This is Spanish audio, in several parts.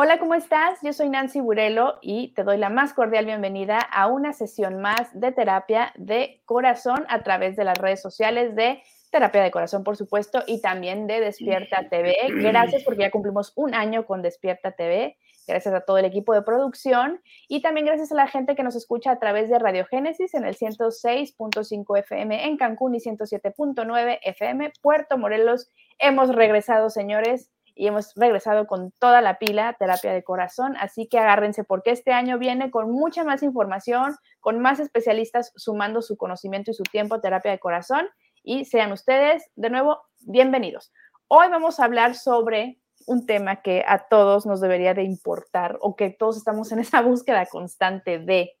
Hola, ¿cómo estás? Yo soy Nancy Burelo y te doy la más cordial bienvenida a una sesión más de terapia de corazón a través de las redes sociales de Terapia de Corazón, por supuesto, y también de Despierta TV. Gracias porque ya cumplimos un año con Despierta TV. Gracias a todo el equipo de producción y también gracias a la gente que nos escucha a través de Radio Génesis en el 106.5 FM en Cancún y 107.9 FM Puerto Morelos. Hemos regresado, señores y hemos regresado con toda la pila terapia de corazón, así que agárrense porque este año viene con mucha más información, con más especialistas sumando su conocimiento y su tiempo a terapia de corazón y sean ustedes de nuevo bienvenidos. Hoy vamos a hablar sobre un tema que a todos nos debería de importar o que todos estamos en esa búsqueda constante de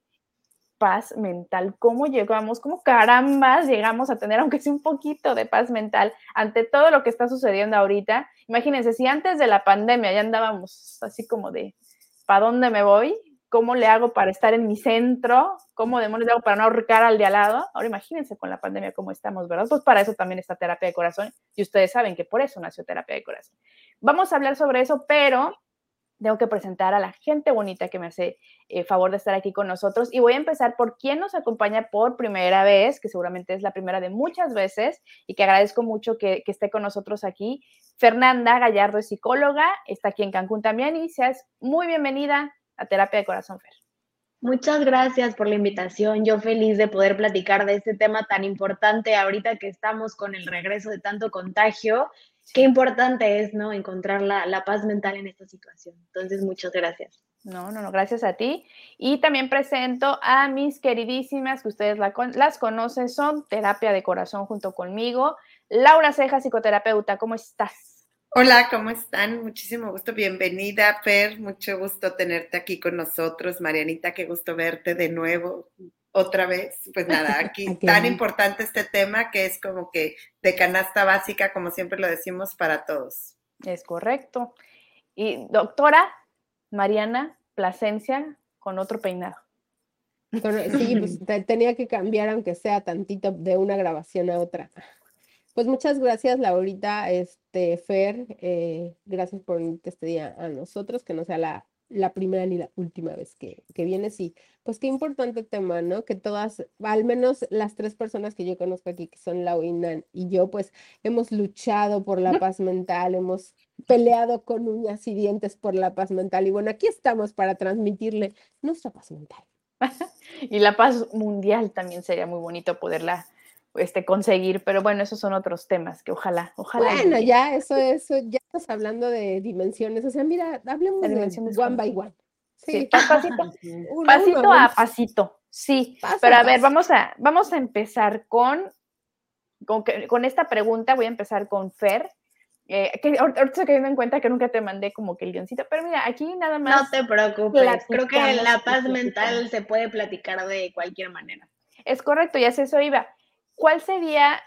paz mental, cómo llegamos, cómo carambas llegamos a tener, aunque sea un poquito de paz mental ante todo lo que está sucediendo ahorita. Imagínense, si antes de la pandemia ya andábamos así como de, ¿para dónde me voy? ¿Cómo le hago para estar en mi centro? ¿Cómo demonios le hago para no ahorcar al de al lado? Ahora imagínense con la pandemia cómo estamos, ¿verdad? Pues para eso también está terapia de corazón y ustedes saben que por eso nació terapia de corazón. Vamos a hablar sobre eso, pero tengo que presentar a la gente bonita que me hace eh, favor de estar aquí con nosotros. Y voy a empezar por quien nos acompaña por primera vez, que seguramente es la primera de muchas veces y que agradezco mucho que, esté con nosotros aquí. Fernanda Gallardo es psicóloga, está aquí en Cancún también y seas muy bienvenida a Terapia de Corazón Fer. Muchas gracias por la invitación. Yo feliz de poder platicar de este tema tan importante ahorita que estamos con el regreso de tanto contagio qué importante es, ¿no? Encontrar la, paz mental en esta situación. Entonces, muchas gracias. No, no, no, gracias a ti. Y también presento a mis queridísimas, que ustedes las conocen, son Terapia de Corazón junto conmigo. Laura Ceja, psicoterapeuta, ¿cómo estás? Hola, ¿cómo están? Muchísimo gusto, bienvenida, Fer, mucho gusto tenerte aquí con nosotros. Marianita, qué gusto verte de nuevo otra vez, pues nada, aquí tan importante este tema que es como que de canasta básica, como siempre lo decimos, para todos. Es correcto. Y doctora Mariana Plasencia con otro peinado. Sí, pues tenía que cambiar aunque sea tantito de una grabación a otra. Pues muchas gracias, Laurita, este, Fer, eh, gracias por este día a nosotros, que no sea la la primera ni la última vez que, que vienes. Y pues qué importante tema, ¿no? Que todas, al menos las tres personas que yo conozco aquí, que son Lau y yo, pues hemos luchado por la paz mental, hemos peleado con uñas y dientes por la paz mental. Y bueno, aquí estamos para transmitirle nuestra paz mental. y la paz mundial también sería muy bonito poderla este, conseguir, pero bueno, esos son otros temas que ojalá, ojalá. Bueno, ya, eso, eso, ya estás hablando de dimensiones, o sea, mira, hablemos de, de one by one. Sí, pasito, pasito a pasito, sí. pero a ver, vamos a, vamos a empezar con, con, con, esta pregunta, voy a empezar con Fer. Eh, que ahorita estoy cayendo en cuenta que nunca te mandé como que el guioncito, pero mira, aquí nada más. No te preocupes, creo que la paz mental se puede platicar de cualquier manera. Es correcto, ya sé eso iba. ¿cuál sería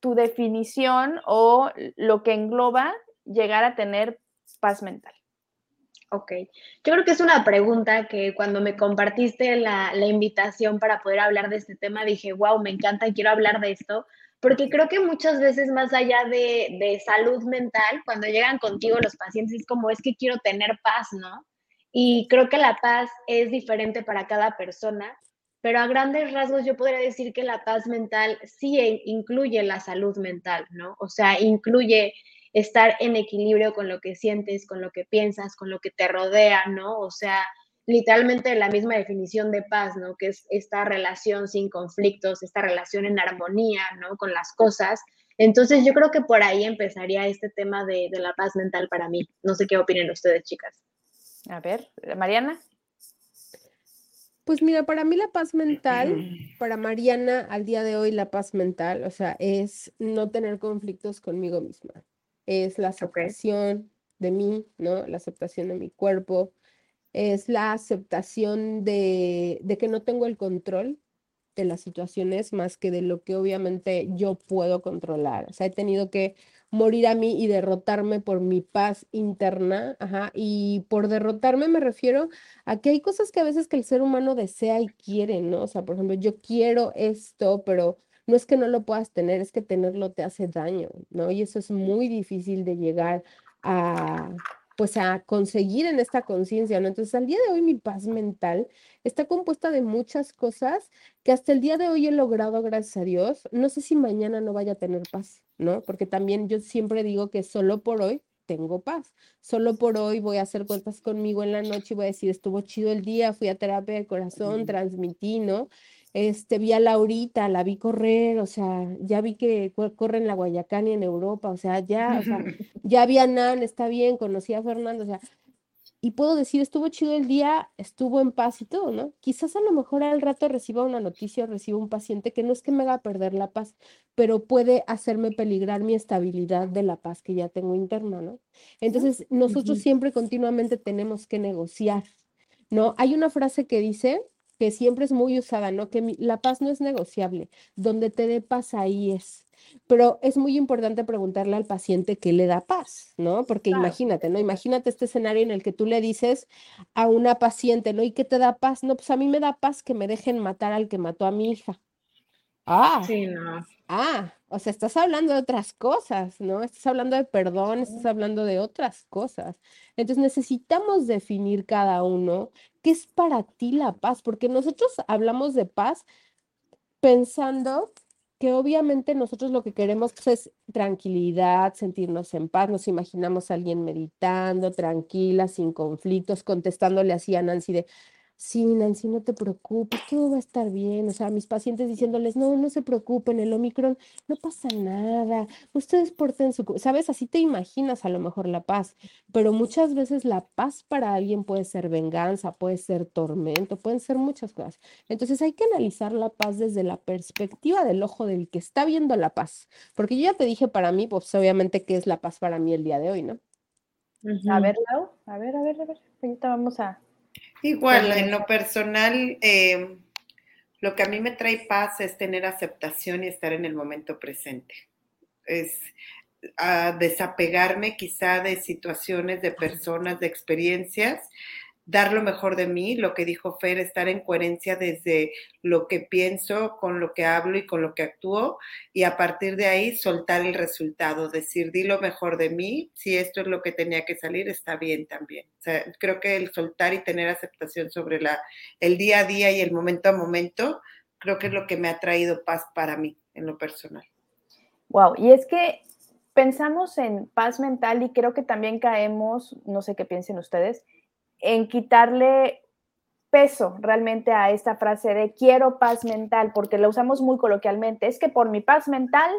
tu definición o lo que engloba llegar a tener paz mental? Ok, yo creo que es una pregunta que cuando me compartiste la, invitación para poder hablar de este tema, dije, wow, me encanta, quiero hablar de esto, porque creo que muchas veces más allá de, de salud mental, cuando llegan contigo los pacientes es como, es que quiero tener paz, ¿no? Y creo que la paz es diferente para cada persona pero a grandes rasgos yo podría decir que la paz mental sí incluye la salud mental, ¿no? O sea, incluye estar en equilibrio con lo que sientes, con lo que piensas, con lo que te rodea, ¿no? O sea, literalmente la misma definición de paz, ¿no? Que es esta relación sin conflictos, esta relación en armonía, ¿no? Con las cosas. Entonces yo creo que por ahí empezaría este tema de, de la paz mental para mí. No sé qué opinen ustedes, chicas. A ver, Mariana. Pues mira, para mí la paz mental, para Mariana al día de hoy la paz mental, o sea, es no tener conflictos conmigo misma. Es la aceptación de mí, ¿no? La aceptación de mi cuerpo. Es la aceptación de, de que no tengo el control de las situaciones más que de lo que obviamente yo puedo controlar. O sea, he tenido que morir a mí y derrotarme por mi paz interna, ajá, y por derrotarme me refiero a que hay cosas que a veces que el ser humano desea y quiere, ¿no? O sea, por ejemplo, yo quiero esto, pero no es que no lo puedas tener, es que tenerlo te hace daño, ¿no? Y eso es muy difícil de llegar a, pues a conseguir en esta conciencia, ¿no? Entonces, al día de hoy mi paz mental está compuesta de muchas cosas que hasta el día de hoy he logrado, gracias a Dios. No sé si mañana no vaya a tener paz, ¿no? Porque también yo siempre digo que solo por hoy tengo paz. Solo por hoy voy a hacer cuentas conmigo en la noche y voy a decir, estuvo chido el día, fui a terapia de corazón, transmití, ¿no? Este, vi a Laurita, la vi correr, o sea, ya vi que corre en la Guayacán y en Europa, o sea, ya, o sea, ya vi a Nan, está bien, conocí a Fernando, o sea, y puedo decir, estuvo chido el día, estuvo en paz y todo, ¿no? Quizás a lo mejor al rato reciba una noticia o reciba un paciente que no es que me haga perder la paz, pero puede hacerme peligrar mi estabilidad de la paz que ya tengo interna, ¿no? Entonces, nosotros siempre continuamente tenemos que negociar, ¿no? Hay una frase que dice, que siempre es muy usada, ¿no? Que la paz no es negociable, donde te dé paz ahí es. Pero es muy importante preguntarle al paciente qué le da paz, ¿no? Porque imagínate, ¿no? Imagínate este escenario en el que tú le dices a una paciente, ¿no? ¿Y qué te da paz? No, pues a mí me da paz que me dejen matar al que mató a mi hija. Ah, sí, no. Ah, o sea, estás hablando de otras cosas, ¿no? Estás hablando de perdón, estás hablando de otras cosas. Entonces necesitamos definir cada uno qué es para ti la paz, porque nosotros hablamos de paz pensando que obviamente nosotros lo que queremos pues, es tranquilidad, sentirnos en paz, nos imaginamos a alguien meditando, tranquila, sin conflictos, contestándole así a Nancy de, sí, Nancy, no te preocupes, todo va a estar bien. O sea, mis pacientes diciéndoles, no, no se preocupen, el Omicron no pasa nada, ustedes porten su, sabes, así te imaginas a lo mejor la paz, pero muchas veces la paz para alguien puede ser venganza, puede ser tormento, pueden ser muchas cosas. Entonces hay que analizar la paz desde la perspectiva del ojo del que está viendo la paz, porque yo ya te dije para mí, pues obviamente qué es la paz para mí el día de hoy, ¿no? A ver, Lau, a ver, a ver, a ver, ahorita vamos a Igual, en lo personal, em, lo que a mí me trae paz es tener aceptación y estar en el momento presente. Es a desapegarme quizá de situaciones, de personas, de experiencias dar lo mejor de mí, lo que dijo Fer, estar en coherencia desde lo que pienso, con lo que hablo y con lo que actúo, y a partir de ahí soltar el resultado, decir, di lo mejor de mí, si esto es lo que tenía que salir, está bien también. Creo que el soltar y tener aceptación sobre la, el día a día y el momento a momento, creo que es lo que me ha traído paz para mí en lo personal. Wow, y es que pensamos en paz mental y creo que también caemos, no sé qué piensen ustedes, en quitarle peso realmente a esta frase de quiero paz mental, porque la usamos muy coloquialmente. Es que por mi paz mental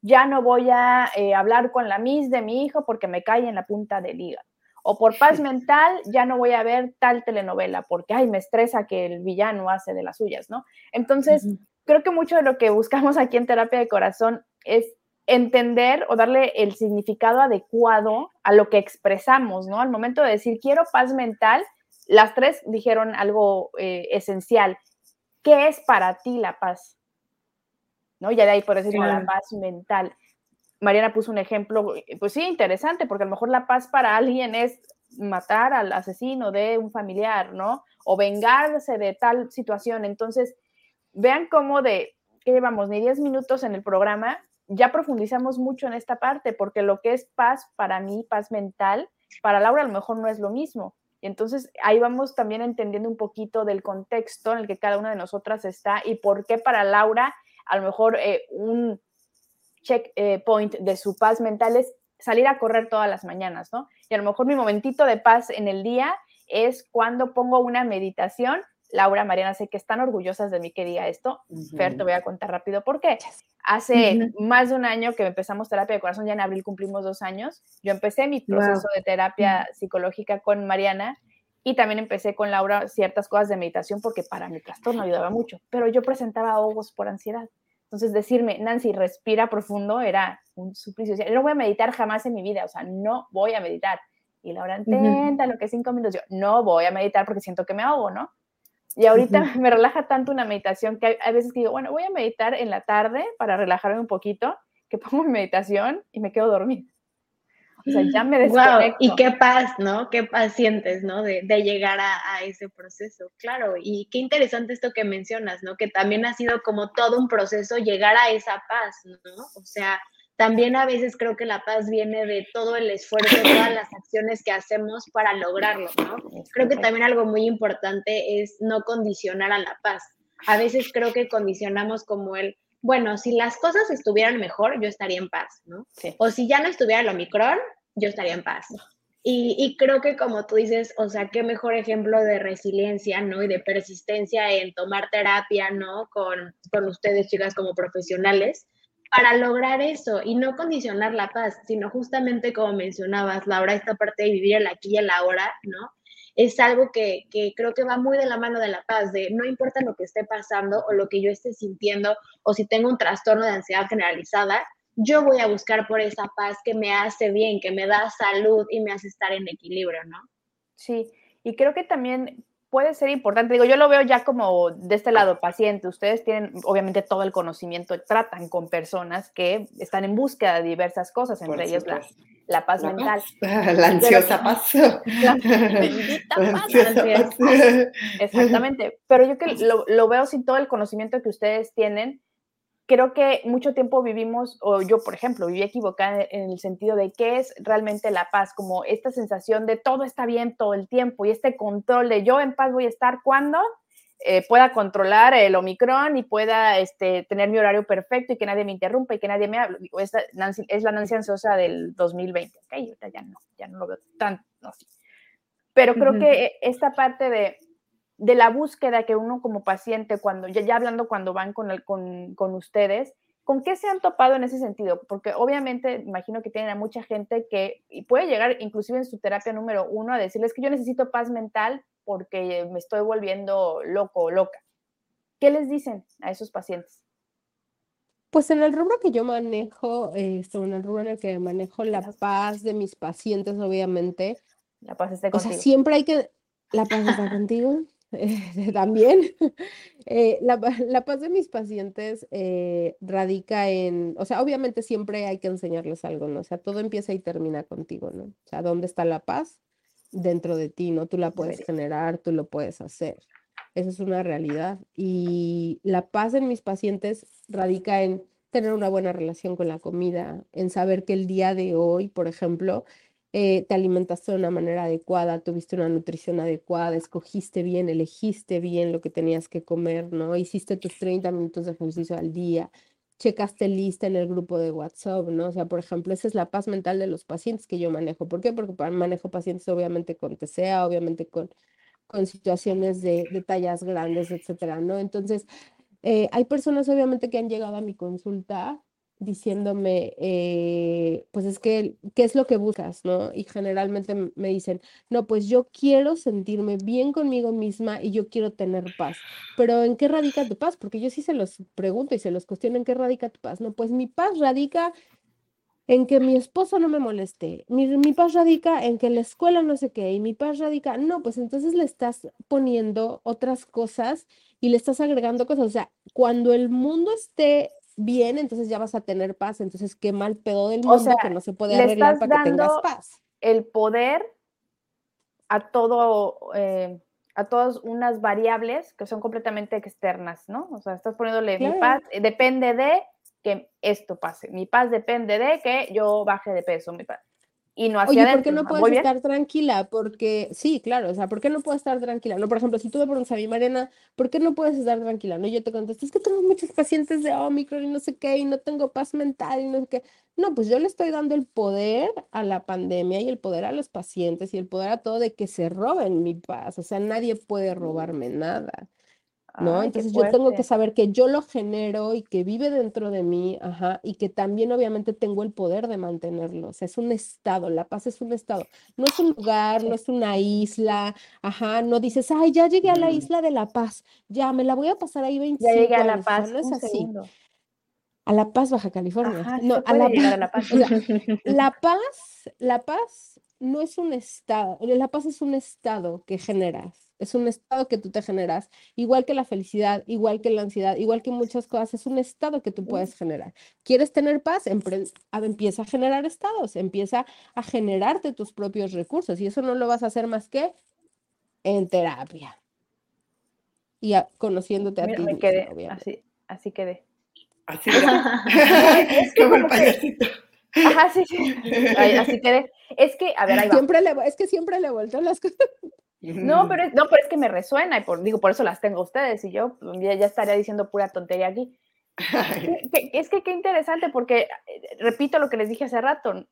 ya no voy a eh, hablar con la mis de mi hijo porque me cae en la punta del hígado. O por paz mental ya no voy a ver tal telenovela porque, ay, me estresa que el villano hace de las suyas, ¿no? Entonces, creo que mucho de lo que buscamos aquí en terapia de corazón es entender o darle el significado adecuado a lo que expresamos, ¿no? Al momento de decir quiero paz mental, las tres dijeron algo eh, esencial. ¿Qué es para ti la paz? ¿No? Ya de ahí por decir la paz mental. Mariana puso un ejemplo, pues sí, interesante, porque a lo mejor la paz para alguien es matar al asesino de un familiar, ¿no? O vengarse de tal situación. Entonces, vean cómo de, ¿qué llevamos? Ni 10 minutos en el programa, ya profundizamos mucho en esta parte, porque lo que es paz para mí, paz mental, para Laura a lo mejor no es lo mismo. Y entonces ahí vamos también entendiendo un poquito del contexto en el que cada una de nosotras está y por qué para Laura a lo mejor eh, un check eh, de su paz mental es salir a correr todas las mañanas, ¿no? Y a lo mejor mi momentito de paz en el día es cuando pongo una meditación Laura, Mariana, sé que están orgullosas de mí que diga esto. Fer, te voy a contar rápido por qué. Hace más de un año que empezamos terapia de corazón, ya en abril cumplimos dos años. Yo empecé mi proceso de terapia psicológica con Mariana y también empecé con Laura ciertas cosas de meditación porque para mi trastorno ayudaba mucho, pero yo presentaba ahogos por ansiedad. Entonces decirme, Nancy, respira profundo era un suplicio. Yo no voy a meditar jamás en mi vida, o sea, no voy a meditar. Y Laura, intenta lo que cinco minutos. Yo no voy a meditar porque siento que me ahogo, ¿no? Y ahorita me relaja tanto una meditación que hay, veces que digo, bueno, voy a meditar en la tarde para relajarme un poquito, que pongo mi meditación y me quedo dormida. O sea, ya me desconecto. y qué paz, ¿no? Qué paz sientes, ¿no? De, de llegar a, a, ese proceso. Claro, y qué interesante esto que mencionas, ¿no? Que también ha sido como todo un proceso llegar a esa paz, ¿no? O sea, también a veces creo que la paz viene de todo el esfuerzo, todas las acciones que hacemos para lograrlo, ¿no? Creo que también algo muy importante es no condicionar a la paz. A veces creo que condicionamos como el, bueno, si las cosas estuvieran mejor, yo estaría en paz, ¿no? O si ya no estuviera el Omicron, yo estaría en paz. Y, creo que como tú dices, o sea, qué mejor ejemplo de resiliencia, ¿no? Y de persistencia en tomar terapia, ¿no? Con, con ustedes, chicas, como profesionales, para lograr eso y no condicionar la paz, sino justamente como mencionabas, Laura, esta parte de vivir el aquí y el ahora, ¿no? Es algo que, que creo que va muy de la mano de la paz, de no importa lo que esté pasando o lo que yo esté sintiendo o si tengo un trastorno de ansiedad generalizada, yo voy a buscar por esa paz que me hace bien, que me da salud y me hace estar en equilibrio, ¿no? Sí, y creo que también puede ser importante. Digo, yo lo veo ya como de este lado, paciente. Ustedes tienen obviamente todo el conocimiento, tratan con personas que están en búsqueda de diversas cosas, entre ellas la, paz mental. La ansiosa paz. La paz. Exactamente. Pero yo que lo, lo veo sin todo el conocimiento que ustedes tienen, creo que mucho tiempo vivimos, o yo, por ejemplo, viví equivocada en el sentido de qué es realmente la paz, como esta sensación de todo está bien todo el tiempo y este control de yo en paz voy a estar cuando eh, pueda controlar el Omicron y pueda este, tener mi horario perfecto y que nadie me interrumpa y que nadie me hable. es la Nancy ansiosa del 2020, ¿ok? ya no, ya no lo veo tan así. Pero creo que esta parte de de la búsqueda que uno como paciente, cuando ya, ya hablando cuando van con, el, con, con, ustedes, ¿con qué se han topado en ese sentido? Porque obviamente imagino que tienen a mucha gente que puede llegar inclusive en su terapia número uno a decirles que yo necesito paz mental porque me estoy volviendo loco o loca. ¿Qué les dicen a esos pacientes? Pues en el rubro que yo manejo, esto, en el rubro en el que manejo la paz de mis pacientes, obviamente. La paz está contigo. O sea, siempre hay que... La paz está contigo. también. Eh, la, paz de mis pacientes eh, radica en, o sea, obviamente siempre hay que enseñarles algo, ¿no? O sea, todo empieza y termina contigo, ¿no? O sea, ¿dónde está la paz? Dentro de ti, ¿no? Tú la puedes generar, tú lo puedes hacer. Esa es una realidad. Y la paz en mis pacientes radica en tener una buena relación con la comida, en saber que el día de hoy, por ejemplo, eh, te alimentaste de una manera adecuada, tuviste una nutrición adecuada, escogiste bien, elegiste bien lo que tenías que comer, ¿no? Hiciste tus 30 minutos de ejercicio al día, checaste lista en el grupo de WhatsApp, ¿no? O sea, por ejemplo, esa es la paz mental de los pacientes que yo manejo. ¿Por qué? Porque manejo pacientes obviamente con TCA, obviamente con, con situaciones de, de tallas grandes, etcétera, ¿no? Entonces, eh, hay personas obviamente que han llegado a mi consulta diciéndome, eh, pues es que, ¿qué es lo que buscas? ¿no? Y generalmente me dicen, no, pues yo quiero sentirme bien conmigo misma y yo quiero tener paz. Pero ¿en qué radica tu paz? Porque yo sí se los pregunto y se los cuestiono, ¿en qué radica tu paz? No, pues mi paz radica en que mi esposo no me moleste, mi, mi paz radica en que la escuela no sé qué, y mi paz radica, no, pues entonces le estás poniendo otras cosas y le estás agregando cosas. O sea, cuando el mundo esté bien, entonces ya vas a tener paz. Entonces, qué mal pedo del mundo que no se puede arreglar para que tengas paz. El poder a todo, eh, a todas unas variables que son completamente externas, ¿no? O sea, estás poniéndole mi paz, depende de que esto pase. Mi paz depende de que yo baje de peso. Mi paz y no hacia Oye, ¿por qué no puedes estar tranquila? Porque, sí, claro, o sea, ¿por qué no puedes estar tranquila? No, por ejemplo, si tú me preguntas a mi Mariana, ¿por qué no puedes estar tranquila? No, yo te contesto, es que tengo muchos pacientes de Omicron y no sé qué, y no tengo paz mental y no sé qué. No, pues yo le estoy dando el poder a la pandemia y el poder a los pacientes y el poder a todo de que se roben mi paz. O sea, nadie puede robarme nada. ¿No? Entonces yo tengo que saber que yo lo genero y que vive dentro de mí, ajá, y que también obviamente tengo el poder de mantenerlo. O sea, es un estado, la paz es un estado. No es un lugar, no es una isla, ajá, no dices, ay, ya llegué a la isla de la paz, ya me la voy a pasar ahí 25 Ya llegué a la paz, no es así. A La Paz, Baja California. no, a la, a la Paz. la Paz, la Paz no es un estado, la paz es un estado que generas es un estado que tú te generas, igual que la felicidad, igual que la ansiedad, igual que muchas cosas, es un estado que tú puedes generar. ¿Quieres tener paz? empieza a generar estados, empieza a generarte tus propios recursos y eso no lo vas a hacer más que en terapia y conociéndote a ti. Me quedé, así, así quedé. Así es como el payasito. Ajá, sí, sí. así quedé. Es que, a ver, ahí va. Siempre le, es que siempre le vuelto las cosas. No, pero es, no, pero es que me resuena y por, digo, por eso las tengo ustedes y yo pues, ya, ya estaría diciendo pura tontería aquí. es que qué interesante porque, eh, repito lo que les dije hace rato,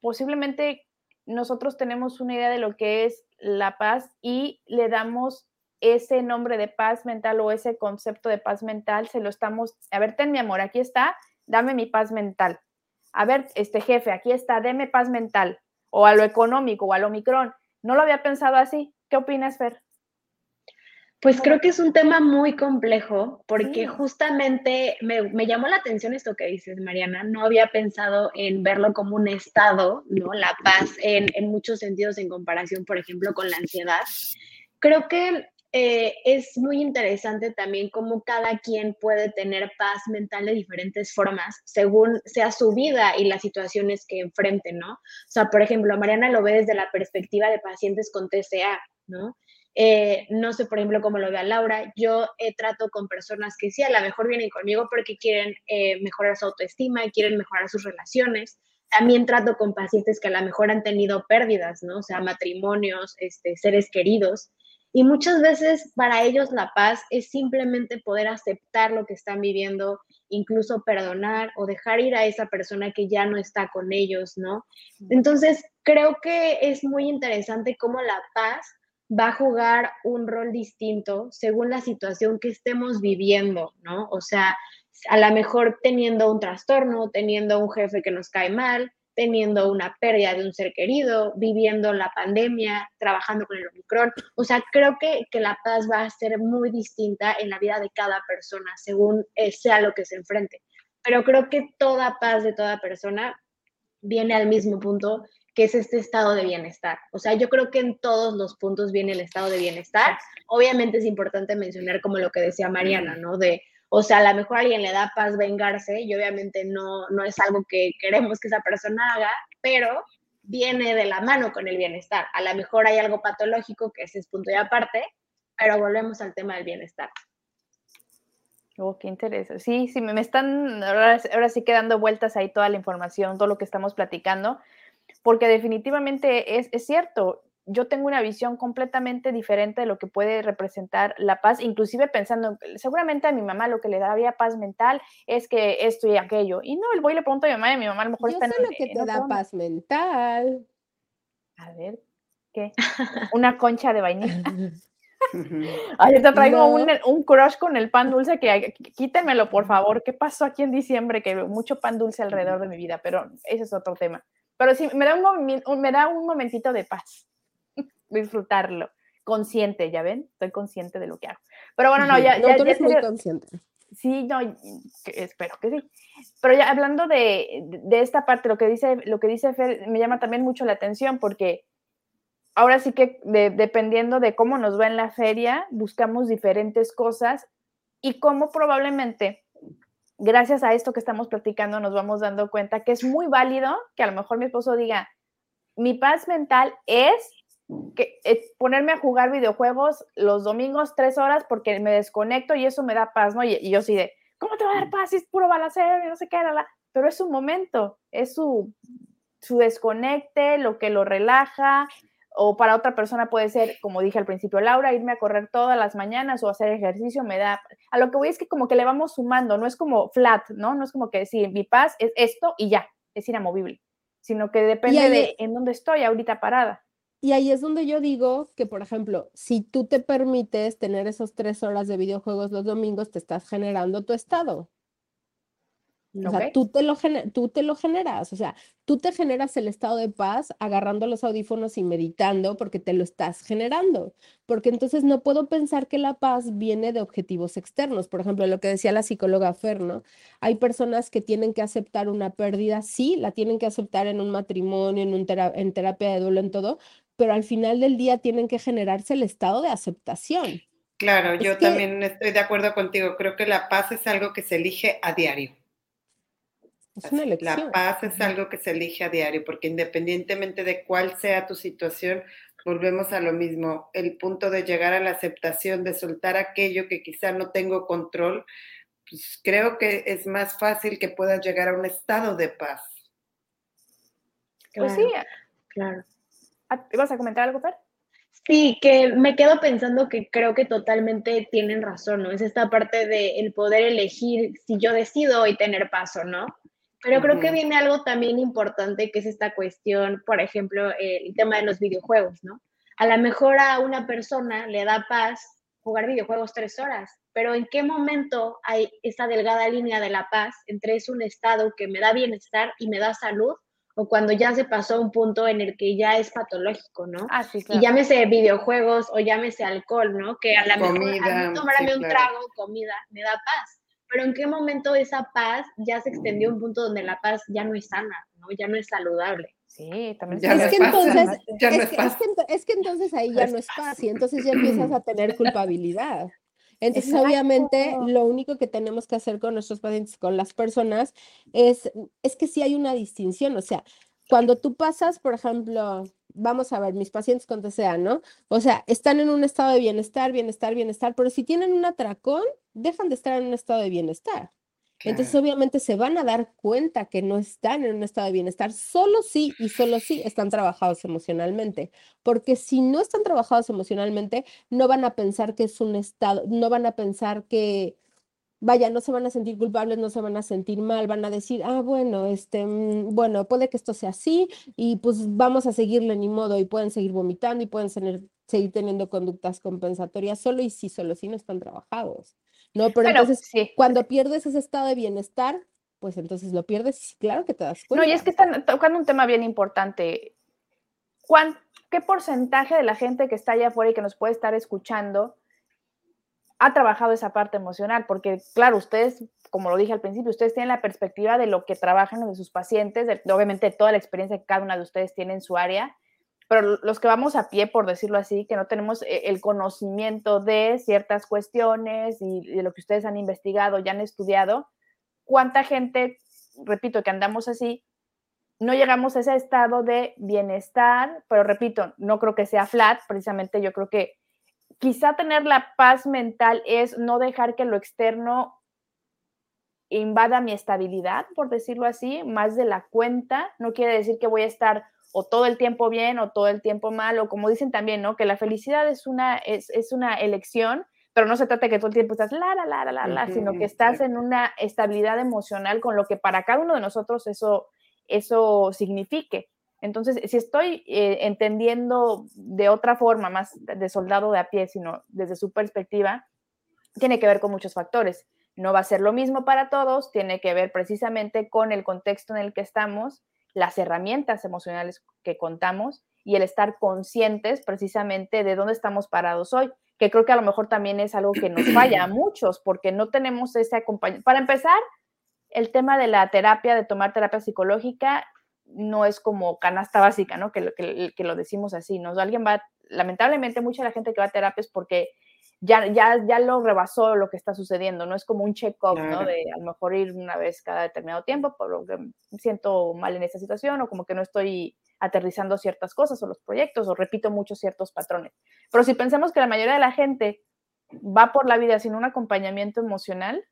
posiblemente nosotros tenemos una idea de lo que es la paz y le damos ese nombre de paz mental o ese concepto de paz mental, se lo estamos, a ver, ten mi amor, aquí está, dame mi paz mental. A ver, este jefe, aquí está, deme paz mental, o a lo económico, o a lo micrón. No lo había pensado así. ¿Qué opinas, Fer? Pues creo que es un tema muy complejo porque justamente me, me, llamó la atención esto que dices, Mariana. No había pensado en verlo como un estado, ¿no? La paz en, en muchos sentidos en comparación, por ejemplo, con la ansiedad. Creo que eh, es muy interesante también cómo cada quien puede tener paz mental de diferentes formas según sea su vida y las situaciones que enfrenten, ¿no? O sea, por ejemplo, Mariana lo ve desde la perspectiva de pacientes con TCA, ¿no? Eh, no sé, por ejemplo, cómo lo vea Laura. Yo eh, trato con personas que sí, a lo mejor vienen conmigo porque quieren mejorar su autoestima, y quieren mejorar sus relaciones. También trato con pacientes que a lo mejor han tenido pérdidas, ¿no? O sea, matrimonios, este, seres queridos. Y muchas veces para ellos la paz es simplemente poder aceptar lo que están viviendo, incluso perdonar o dejar ir a esa persona que ya no está con ellos, ¿no? Entonces, creo que es muy interesante cómo la paz va a jugar un rol distinto según la situación que estemos viviendo, ¿no? O sea, a lo mejor teniendo un trastorno, teniendo un jefe que nos cae mal, teniendo una pérdida de un ser querido, viviendo la pandemia, trabajando con el Omicron. O sea, creo que, que la paz va a ser muy distinta en la vida de cada persona, según sea lo que se enfrente. Pero creo que toda paz de toda persona viene al mismo punto, que es este estado de bienestar. O sea, yo creo que en todos los puntos viene el estado de bienestar. Obviamente es importante mencionar como lo que decía Mariana, ¿no? De o sea, a lo mejor a alguien le da paz vengarse y obviamente no, no es algo que queremos que esa persona haga, pero viene de la mano con el bienestar. A lo mejor hay algo patológico que ese es punto y aparte, pero volvemos al tema del bienestar. Oh, qué interesante. Sí, sí, me están ahora, ahora sí quedando vueltas ahí toda la información, todo lo que estamos platicando, porque definitivamente es, es cierto yo tengo una visión completamente diferente de lo que puede representar la paz, inclusive pensando, seguramente a mi mamá lo que le daría paz mental es que esto y aquello. Y no, el voy y le pregunto a mi mamá y mi mamá a lo mejor yo está sé lo que te da paz mental. A ver, ¿qué? Una concha de vainilla. Ay, te traigo un, un, crush con el pan dulce que quítemelo, por favor. ¿Qué pasó aquí en diciembre? Que mucho pan dulce alrededor de mi vida, pero ese es otro tema. Pero sí, me da un, me da un momentito de paz disfrutarlo. Consciente, ¿ya ven? Estoy consciente de lo que hago. Pero bueno, no, ya. No, ya, tú eres muy consciente. Sí, no, espero que sí. Pero ya hablando de, de, esta parte, lo que dice, lo que dice Fer, me llama también mucho la atención porque ahora sí que de, dependiendo de cómo nos va en la feria, buscamos diferentes cosas y cómo probablemente, gracias a esto que estamos platicando, nos vamos dando cuenta que es muy válido que a lo mejor mi esposo diga, mi paz mental es que, eh, ponerme a jugar videojuegos los domingos tres horas porque me desconecto y eso me da paz, ¿no? Y, yo sí de, ¿cómo te va a dar paz si es puro balacero y no sé qué? La, Pero es un momento, es su, su desconecte, lo que lo relaja, o para otra persona puede ser, como dije al principio, Laura, irme a correr todas las mañanas o hacer ejercicio me da, a lo que voy es que como que le vamos sumando, no es como flat, ¿no? No es como que decir, mi paz es esto y ya, es inamovible, sino que depende de en dónde estoy ahorita parada. Y ahí es donde yo digo que, por ejemplo, si tú te permites tener esas tres horas de videojuegos los domingos, te estás generando tu estado. O sea, tú te, lo tú te lo generas, o sea, tú te generas el estado de paz agarrando los audífonos y meditando porque te lo estás generando, porque entonces no puedo pensar que la paz viene de objetivos externos. Por ejemplo, lo que decía la psicóloga Fer, ¿no? Hay personas que tienen que aceptar una pérdida, sí, la tienen que aceptar en un matrimonio, en, un en terapia de duelo, en todo, pero al final del día tienen que generarse el estado de aceptación. Claro, yo también estoy de acuerdo contigo. Creo que la paz es algo que se elige a diario. Es una elección. La paz es algo que se elige a diario, porque independientemente de cuál sea tu situación, volvemos a lo mismo. El punto de llegar a la aceptación, de soltar aquello que quizá no tengo control, pues, creo que es más fácil que puedas llegar a un estado de paz. pues sí, claro. Ah, ¿Ibas a comentar algo, Per? Sí, que me quedo pensando que creo que totalmente tienen razón, ¿no? Es esta parte de el poder elegir si yo decido hoy tener paso, ¿no? Pero creo que viene algo también importante que es esta cuestión, por ejemplo, el tema de los videojuegos, ¿no? A lo mejor a una persona le da paz jugar videojuegos tres horas, pero ¿en qué momento hay esa delgada línea de la paz entre es un estado que me da bienestar y me da salud o cuando ya se pasó un punto en el que ya es patológico, ¿no? Ah, sí, claro. Y llámese videojuegos o llámese alcohol, ¿no? Que a la mejor tomarme un trago, comida, me da paz. Pero ¿en qué momento esa paz ya se extendió a un punto donde la paz ya no es sana, ¿no? Ya no es saludable. Sí, también es, que entonces, es, que, entonces ahí ya no es paz y entonces ya empiezas a tener culpabilidad. Entonces, obviamente, lo único que tenemos que hacer con nuestros pacientes, con las personas, es, es que sí hay una distinción. O sea, cuando tú pasas, por ejemplo, vamos a ver, mis pacientes con TCA, ¿no? O sea, están en un estado de bienestar, bienestar, bienestar, pero si tienen un atracón, dejan de estar en un estado de bienestar. Entonces, obviamente, se van a dar cuenta que no están en un estado de bienestar, solo sí y solo sí están trabajados emocionalmente. Porque si no están trabajados emocionalmente, no van a pensar que es un estado, no van a pensar que, vaya, no se van a sentir culpables, no se van a sentir mal, van a decir, ah, bueno, este, mm, bueno, puede que esto sea así y pues vamos a seguirle ni modo y pueden seguir vomitando y pueden seguir teniendo conductas compensatorias solo y si solo si no están trabajados. No, pero entonces, cuando pierdes ese estado de bienestar, pues entonces lo pierdes y claro que te das cuenta. No, y es que están tocando un tema bien importante. ¿Qué porcentaje de la gente que está allá afuera y que nos puede estar escuchando ha trabajado esa parte emocional? Porque, claro, ustedes, como lo dije al principio, ustedes tienen la perspectiva de lo que trabajan de sus pacientes, de, obviamente toda la experiencia que cada una de ustedes tiene en su área, pero los que vamos a pie, por decirlo así, que no tenemos eh, el conocimiento de ciertas cuestiones y de lo que ustedes han investigado, ya han estudiado, ¿cuánta gente, repito, que andamos así, no llegamos a ese estado de bienestar, pero repito, no creo que sea flat, precisamente yo creo que quizá tener la paz mental es no dejar que lo externo invada mi estabilidad, por decirlo así, más de la cuenta. No quiere decir que voy a estar o todo el tiempo bien o todo el tiempo mal, o como dicen también, ¿no? Que la felicidad es una, es, es una elección, pero no se trata de que todo el tiempo estás la, la, la, la, la, sino que estás en una estabilidad emocional con lo que para cada uno de nosotros eso, eso signifique. Entonces, si estoy eh, entendiendo de otra forma, más de soldado de a pie, sino desde su perspectiva, tiene que ver con muchos factores. No va a ser lo mismo para todos, tiene que ver precisamente con el contexto en el que estamos, las herramientas emocionales que contamos y el estar conscientes precisamente de dónde estamos parados hoy, que creo que a lo mejor también es algo que nos falla a muchos porque no tenemos ese acompañamiento. Para empezar, el tema de la terapia, de tomar terapia psicológica, no es como canasta básica, ¿no? Que, que, que lo decimos así, ¿no? Alguien va, lamentablemente, mucha la gente que va a terapia es porque ya, ya, ya lo rebasó lo que está sucediendo, no es como un check-up, ¿no? De a lo mejor ir una vez cada determinado tiempo, por lo que me siento mal en esta situación o como que no estoy aterrizando ciertas cosas o los proyectos o repito muchos ciertos patrones. Pero si pensamos que la mayoría de la gente va por la vida sin un acompañamiento emocional,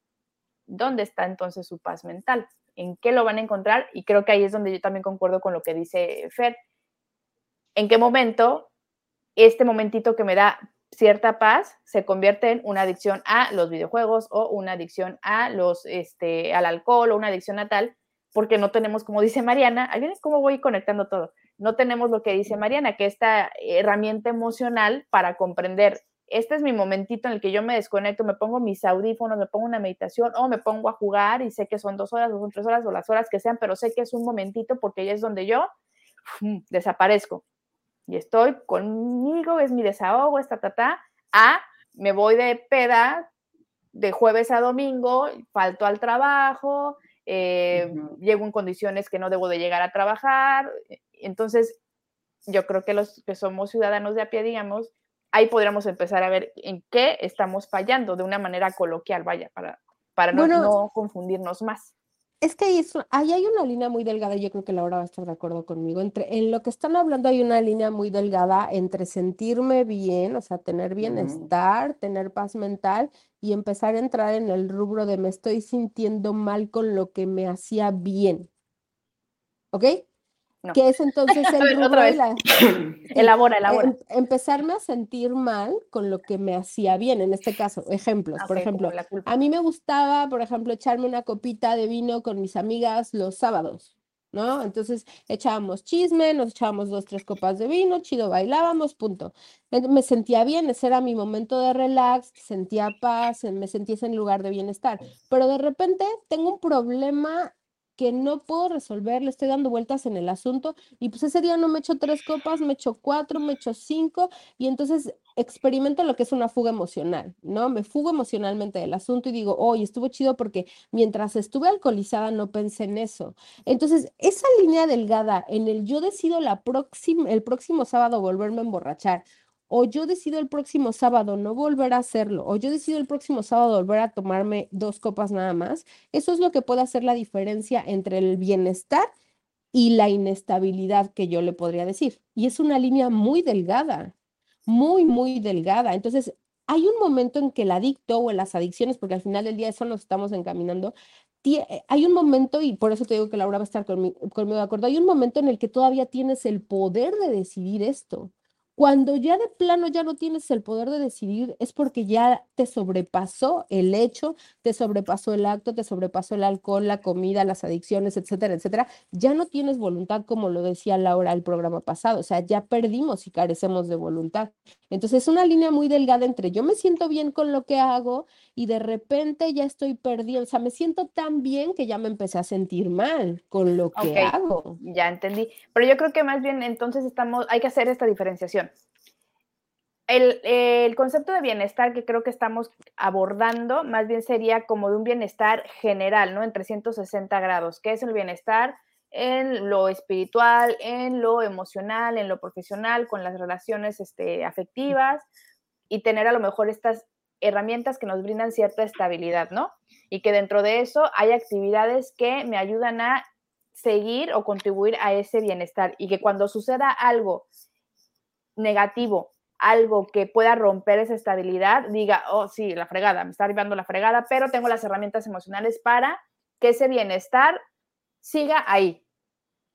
¿dónde está entonces su paz mental? ¿En qué lo van a encontrar? Y creo que ahí es donde yo también concuerdo con lo que dice Fer. ¿En qué momento este momentito que me da cierta paz se convierte en una adicción a los videojuegos o una adicción a los, este, al alcohol o una adicción a tal, porque no tenemos, como dice Mariana, ahí viene cómo voy conectando todo, no tenemos lo que dice Mariana, que esta herramienta emocional para comprender, este es mi momentito en el que yo me desconecto, me pongo mis audífonos, me pongo una meditación o me pongo a jugar y sé que son dos horas o son tres horas o las horas que sean, pero sé que es un momentito porque ahí es donde yo desaparezco y estoy conmigo, es mi desahogo, esta, ta, ta, a me voy de peda de jueves a domingo, falto al trabajo, eh, llego en condiciones que no debo de llegar a trabajar. Entonces, yo creo que los que somos ciudadanos de a pie, digamos, ahí podríamos empezar a ver en qué estamos fallando de una manera coloquial, vaya, para, para no, no confundirnos más. es que ahí, ahí, hay una línea muy delgada, y yo creo que Laura va a estar de acuerdo conmigo. Entre, en lo que están hablando hay una línea muy delgada entre sentirme bien, o sea, tener bienestar, tener paz mental y empezar a entrar en el rubro de me estoy sintiendo mal con lo que me hacía bien. ¿Ok? ¿Qué es entonces el rubro de la... elabora, elabora. Em, empezarme a sentir mal con lo que me hacía bien, en este caso, ejemplos, por ejemplo, a mí me gustaba, por ejemplo, echarme una copita de vino con mis amigas los sábados, ¿no? Entonces echábamos chisme, nos echábamos dos, tres copas de vino, chido, bailábamos, punto. Me sentía bien, ese era mi momento de relax, sentía paz, me sentía en lugar de bienestar, pero de repente tengo un problema que no puedo resolver, le estoy dando vueltas en el asunto y pues ese día no me echo tres copas, me echo cuatro, me echo cinco y entonces experimento lo que es una fuga emocional, ¿no? Me fugo emocionalmente del asunto y digo, oye, estuvo chido porque mientras estuve alcoholizada no pensé en eso. Entonces, esa línea delgada en el yo decido la próxima, el próximo sábado volverme a emborrachar o yo decido el próximo sábado no volver a hacerlo, o yo decido el próximo sábado volver a tomarme dos copas nada más, eso es lo que puede hacer la diferencia entre el bienestar y la inestabilidad que yo le podría decir. Y es una línea muy delgada, muy, muy delgada. Entonces, hay un momento en que el adicto o las adicciones, porque al final del día eso nos estamos encaminando, hay un momento, y por eso te digo que Laura va a estar conmigo de acuerdo, hay un momento en el que todavía tienes el poder de decidir esto. Cuando ya de plano ya no tienes el poder de decidir, es porque ya te sobrepasó el hecho, te sobrepasó el acto, te sobrepasó el alcohol, la comida, las adicciones, etcétera, etcétera. Ya no tienes voluntad, como lo decía Laura el programa pasado. O sea, ya perdimos y carecemos de voluntad. Entonces, es una línea muy delgada entre yo me siento bien con lo que hago y de repente ya estoy perdiendo. O sea, me siento tan bien que ya me empecé a sentir mal con lo que hago. Ya entendí. Pero yo creo que más bien entonces estamos, hay que hacer esta diferenciación el, concepto de bienestar que creo que estamos abordando más bien sería como de un bienestar general, ¿no? En 360 grados. ¿Qué es el bienestar? En lo espiritual, en lo emocional, en lo profesional, con las relaciones este, afectivas y tener a lo mejor estas herramientas que nos brindan cierta estabilidad, ¿no? Y que dentro de eso hay actividades que me ayudan a seguir o contribuir a ese bienestar y que cuando suceda algo negativo algo que pueda romper esa estabilidad, diga, oh, sí, la fregada, me está arribando la fregada, pero tengo las herramientas emocionales para que ese bienestar siga ahí,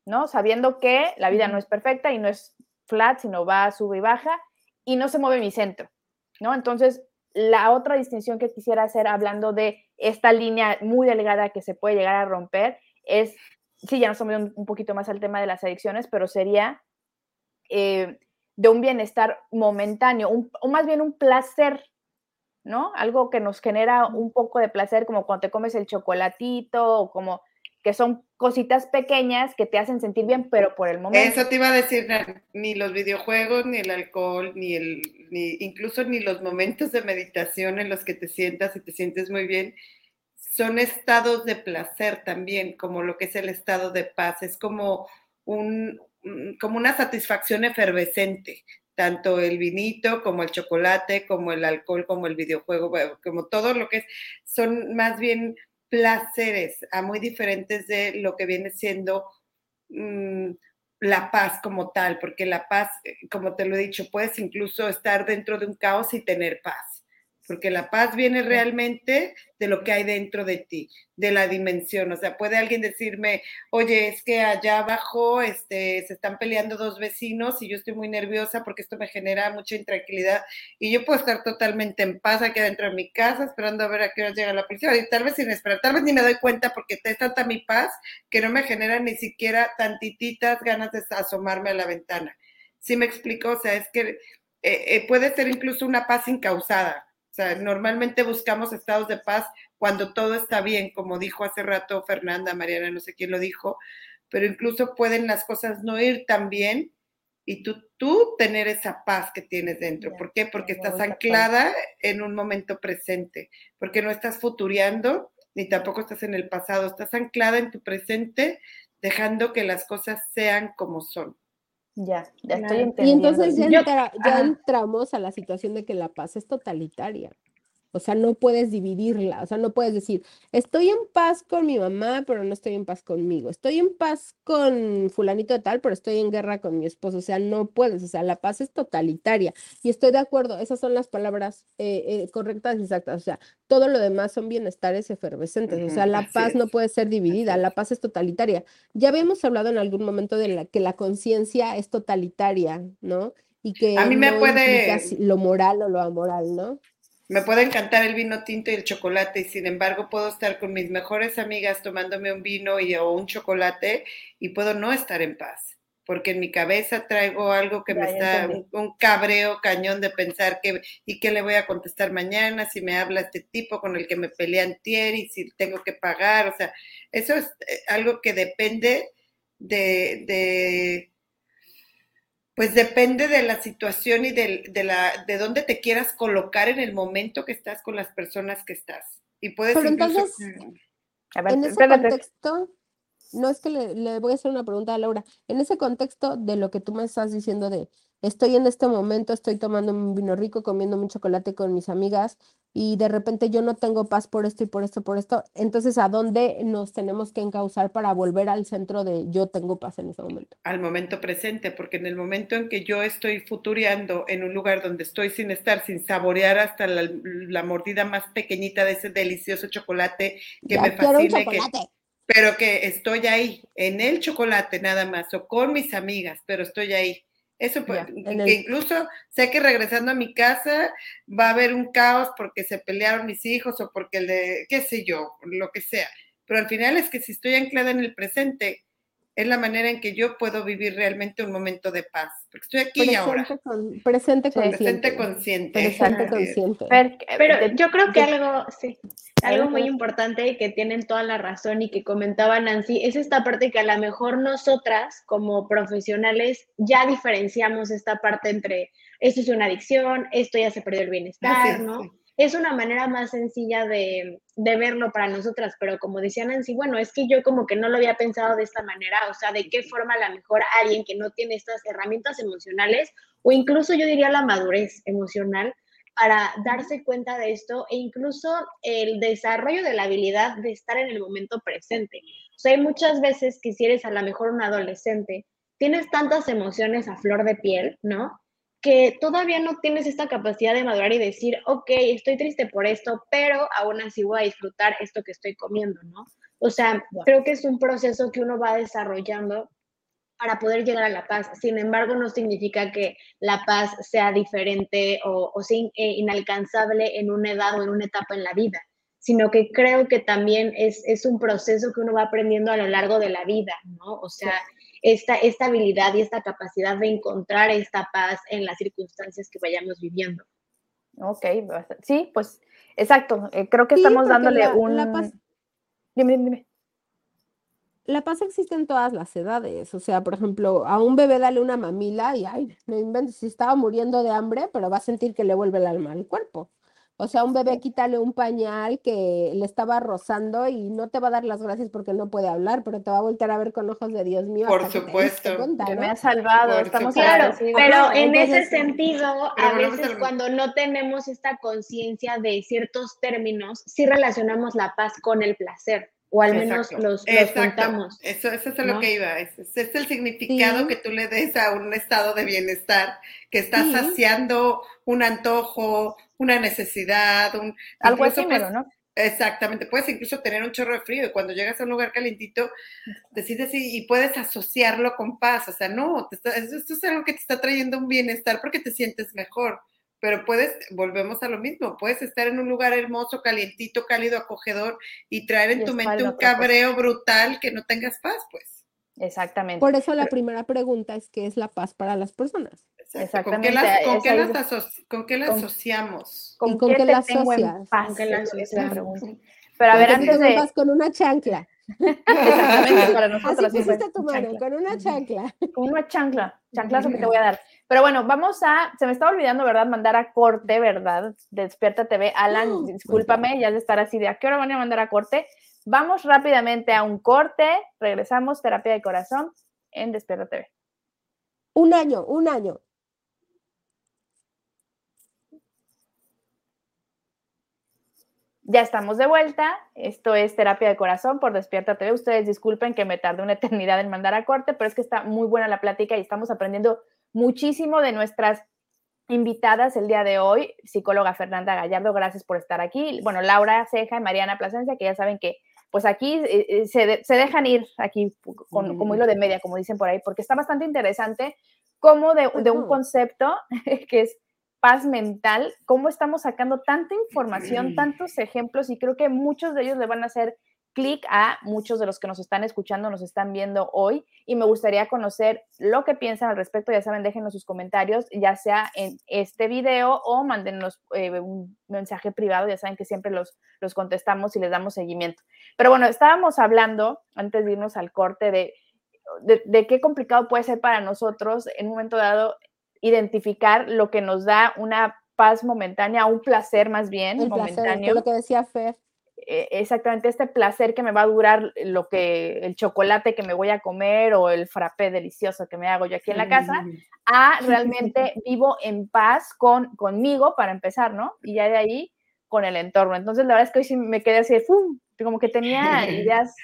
¿no? Sabiendo que la vida no es perfecta y no es flat, sino va, sube y baja y no se mueve mi centro, ¿no? Entonces, la otra distinción que quisiera hacer hablando de esta línea muy delgada que se puede llegar a romper es, sí, ya nos un, un poquito más al tema de las adicciones, pero sería eh, de un bienestar momentáneo, o más bien un placer, ¿no? Algo que nos genera un poco de placer, como cuando te comes el chocolatito, o como que son cositas pequeñas que te hacen sentir bien, pero por el momento. Eso te iba a decir, ni los videojuegos, ni el alcohol, ni el, ni, incluso ni los momentos de meditación en los que te sientas y te sientes muy bien, son estados de placer también, como lo que es el estado de paz. Es como un, Mm, como una satisfacción efervescente, tanto el vinito como el chocolate, como el alcohol, como el videojuego, como todo lo que es, son más bien placeres, a muy diferentes de lo que viene siendo mm, la paz como tal, porque la paz, eh, como te lo he dicho, puedes incluso estar dentro de un caos y tener paz porque la paz viene realmente de lo que hay dentro de ti, de la dimensión. O sea, puede alguien decirme, oye, es que allá abajo este, se están peleando dos vecinos y yo estoy muy nerviosa porque esto me genera mucha intranquilidad y yo puedo estar totalmente en paz aquí adentro de mi casa esperando a ver a qué hora llega la policía y tal vez sin esperar, tal vez ni me doy cuenta porque es tanta mi paz que no me genera ni siquiera tantititas ganas de asomarme a la ventana. ¿Sí me explico? O sea, es que eh, eh, puede ser incluso una paz incausada sea, normalmente buscamos estados de paz cuando todo está bien, como dijo hace rato Fernanda, Mariana, no sé quién lo dijo, pero incluso pueden las cosas no ir tan bien y tú, tú tener esa paz que tienes dentro. ¿Por qué? Porque estás anclada en un momento presente, porque no estás futureando ni tampoco estás en el pasado, estás anclada en tu presente, dejando que las cosas sean como son. Ya, ya estoy entendiendo. Y entonces ya, entramos a la situación de que la paz es totalitaria. O sea, no puedes dividirla, o sea, no puedes decir, estoy en paz con mi mamá, pero no estoy en paz conmigo. Estoy en paz con fulanito de tal, pero estoy en guerra con mi esposo. O sea, no puedes, o sea, la paz es totalitaria. Y estoy de acuerdo, esas son las palabras eh, eh, correctas y exactas. O sea, todo lo demás son bienestares efervescentes. O sea, la paz no puede ser dividida, la paz es totalitaria. Ya habíamos hablado en algún momento de la, que la conciencia es totalitaria, ¿no? Y que a mí me puede lo moral o lo amoral, ¿no? Me puede encantar el vino tinto y el chocolate, y sin embargo puedo estar con mis mejores amigas tomándome un vino y, o un chocolate y puedo no estar en paz, porque en mi cabeza traigo algo que me está, un, cabreo cañón de pensar que, y qué le voy a contestar mañana, si me habla este tipo con el que me peleé antier y si tengo que pagar, o sea, eso es eh, algo que depende de, de pues depende de la situación y de, de, la, de dónde te quieras colocar en el momento que estás con las personas que estás. Y puedes Pero entonces, en ese contexto, no es que le, le, voy a hacer una pregunta a Laura, en ese contexto de lo que tú me estás diciendo de estoy en este momento, estoy tomando un vino rico, comiendo un chocolate con mis amigas y de repente yo no tengo paz por esto y por esto, por esto, entonces ¿a dónde nos tenemos que encauzar para volver al centro de yo tengo paz en ese momento? Al momento presente, porque en el momento en que yo estoy futureando en un lugar donde estoy sin estar, sin saborear hasta la, mordida más pequeñita de ese delicioso chocolate que me fascina, que, pero que estoy ahí, en el chocolate nada más, o con mis amigas, pero estoy ahí eso puede, que incluso sé que regresando a mi casa va a haber un caos porque se pelearon mis hijos o porque le, qué sé yo, lo que sea. Pero al final es que si estoy anclada en el presente, es la manera en que yo puedo vivir realmente un momento de paz. Porque estoy aquí y ahora. presente consciente. Presente consciente. Presente consciente. Pero, yo creo que algo, sí, algo muy importante y que tienen toda la razón y que comentaba Nancy, es esta parte que a lo mejor nosotras como profesionales ya diferenciamos esta parte entre esto es una adicción, esto ya se perdió el bienestar, ¿no? Es una manera más sencilla de, verlo para nosotras, pero como decía Nancy, bueno, es que yo como que no lo había pensado de esta manera, o sea, de qué forma a lo mejor alguien que no tiene estas herramientas emocionales, o incluso yo diría la madurez emocional, para darse cuenta de esto e incluso el desarrollo de la habilidad de estar en el momento presente. O sea, hay muchas veces que si eres a lo mejor un adolescente, tienes tantas emociones a flor de piel, ¿no? Que todavía no tienes esta capacidad de madurar y decir, ok, estoy triste por esto, pero aún así voy a disfrutar esto que estoy comiendo, ¿no? O sea, creo que es un proceso que uno va desarrollando para poder llegar a la paz. Sin embargo, no significa que la paz sea diferente o, o sea eh, inalcanzable en una edad o en una etapa en la vida, sino que creo que también es, es un proceso que uno va aprendiendo a lo largo de la vida, ¿no? O sea, esta, esta habilidad y esta capacidad de encontrar esta paz en las circunstancias que vayamos viviendo. Ok, sí, pues exacto. Eh, creo que estamos dándole un... La paz... Dime, dime. La paz existe en todas las edades. O sea, por ejemplo, a un bebé dale una mamila y, ay, no inventes, si estaba muriendo de hambre, pero va a sentir que le vuelve el alma al cuerpo. O sea, un bebé quítale un pañal que le estaba rozando y no te va a dar las gracias porque no puede hablar, pero te va a voltear a ver con ojos de Dios mío. Por supuesto. que me ha salvado. Estamos claro, pero en ese sentido, a veces cuando no tenemos esta conciencia de ciertos términos, sí relacionamos la paz con el placer o al menos los, los contamos. Eso, eso es lo que iba. Ese es el significado que tú le des a un estado de bienestar, que estás saciando un antojo, una necesidad, un, algo así, ¿no? Exactamente, puedes incluso tener un chorro de frío y cuando llegas a un lugar calentito decides y, y puedes asociarlo con paz, o sea, no, esto es algo que te está trayendo un bienestar porque te sientes mejor, pero puedes, volvemos a lo mismo, puedes estar en un lugar hermoso, calientito, cálido, acogedor y traer en tu mente un cabreo brutal que no tengas paz, pues. Exactamente. Por eso la primera pregunta es ¿qué es la paz para las personas? Exactamente. ¿Con qué, las, con qué asociamos? ¿Con, qué, te tengo en paz? ¿Con qué la Pero a ver, antes de... Con una chancla. Exactamente, para nosotros. Así pusiste tu mano, con una chancla. Con una chancla, chanclazo que te voy a dar. Pero bueno, vamos a, se me estaba olvidando, ¿verdad? Mandar a corte, ¿verdad? Despierta TV. Alan, discúlpame, ya de estar así de, ¿a qué hora van a mandar a corte? Vamos rápidamente a un corte, regresamos, terapia de corazón en Despierta TV. Un año, un año. Ya estamos de vuelta. Esto es Terapia de Corazón por Despierta TV. Ustedes disculpen que me tarde una eternidad en mandar a corte, pero es que está muy buena la plática y estamos aprendiendo muchísimo de nuestras invitadas el día de hoy. Psicóloga Fernanda Gallardo, gracias por estar aquí. Bueno, Laura Ceja y Mariana Plasencia, que ya saben que pues aquí eh, eh, se, dejan ir aquí con, como hilo de media, como dicen por ahí, porque está bastante interesante cómo de un concepto que es paz mental, cómo estamos sacando tanta información, tantos ejemplos y creo que muchos de ellos le van a hacer clic a muchos de los que nos están escuchando, nos están viendo hoy y me gustaría conocer lo que piensan al respecto. Ya saben, déjenos sus comentarios, ya sea en este video o mándenos eh, un mensaje privado. Ya saben que siempre los, los contestamos y les damos seguimiento. Pero bueno, estábamos hablando antes de irnos al corte de, de, de qué complicado puede ser para nosotros en un momento dado identificar lo que nos da una paz momentánea, un placer más bien el momentáneo. lo que decía Fer. Eh, exactamente, este placer que me va a durar lo que el chocolate que me voy a comer o el frappé delicioso que me hago yo aquí en la casa, a realmente vivo en paz con conmigo para empezar, ¿no? Y ya de ahí con el entorno. Entonces, la verdad es que hoy sí me quedé así, ¡fum! Como que tenía ideas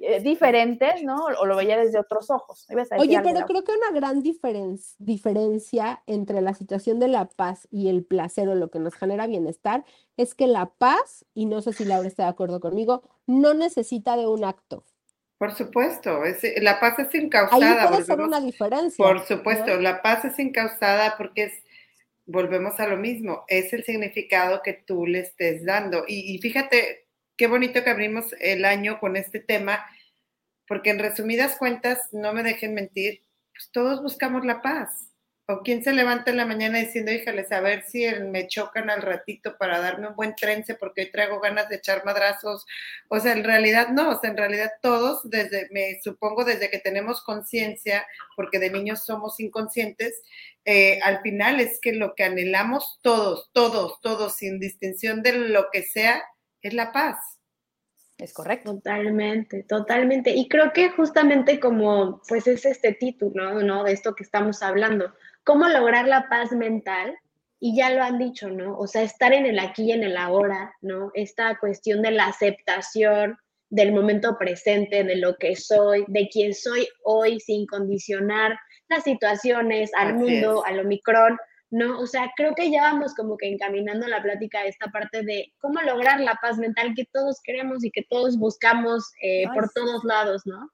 eh, diferentes, ¿no? O lo veía desde otros ojos. Oye, pero creo que una gran diferencia entre la situación de la paz y el placer o lo que nos genera bienestar es que la paz, y no sé si Laura está de acuerdo conmigo, no necesita de un acto. Por supuesto, es, la paz es incausada. Ahí puede ser una diferencia. Por supuesto, la paz es incausada porque es, volvemos a lo mismo, es el significado que tú le estés dando. Y, y fíjate, qué bonito que abrimos el año con este tema, porque en resumidas cuentas, no me dejen mentir, pues todos buscamos la paz. ¿O quién se levanta en la mañana diciendo, híjales, a ver si me chocan al ratito para darme un buen trence porque hoy traigo ganas de echar madrazos? O sea, en realidad no, o sea, en realidad todos, desde, me supongo desde que tenemos conciencia, porque de niños somos inconscientes, eh, al final es que lo que anhelamos todos, todos, todos, sin distinción de lo que sea, es la paz. Es correcto. Totalmente, totalmente. Y creo que justamente como, pues es este título, ¿no? De esto que estamos hablando, cómo lograr la paz mental. Y ya lo han dicho, ¿no? O sea, estar en el aquí y en el ahora, ¿no? Esta cuestión de la aceptación del momento presente, de lo que soy, de quién soy hoy, sin condicionar las situaciones, al mundo, al Omicron. ¿No? O sea, creo que ya vamos como que encaminando la plática a esta parte de cómo lograr la paz mental que todos queremos y que todos buscamos eh, por todos lados, ¿no?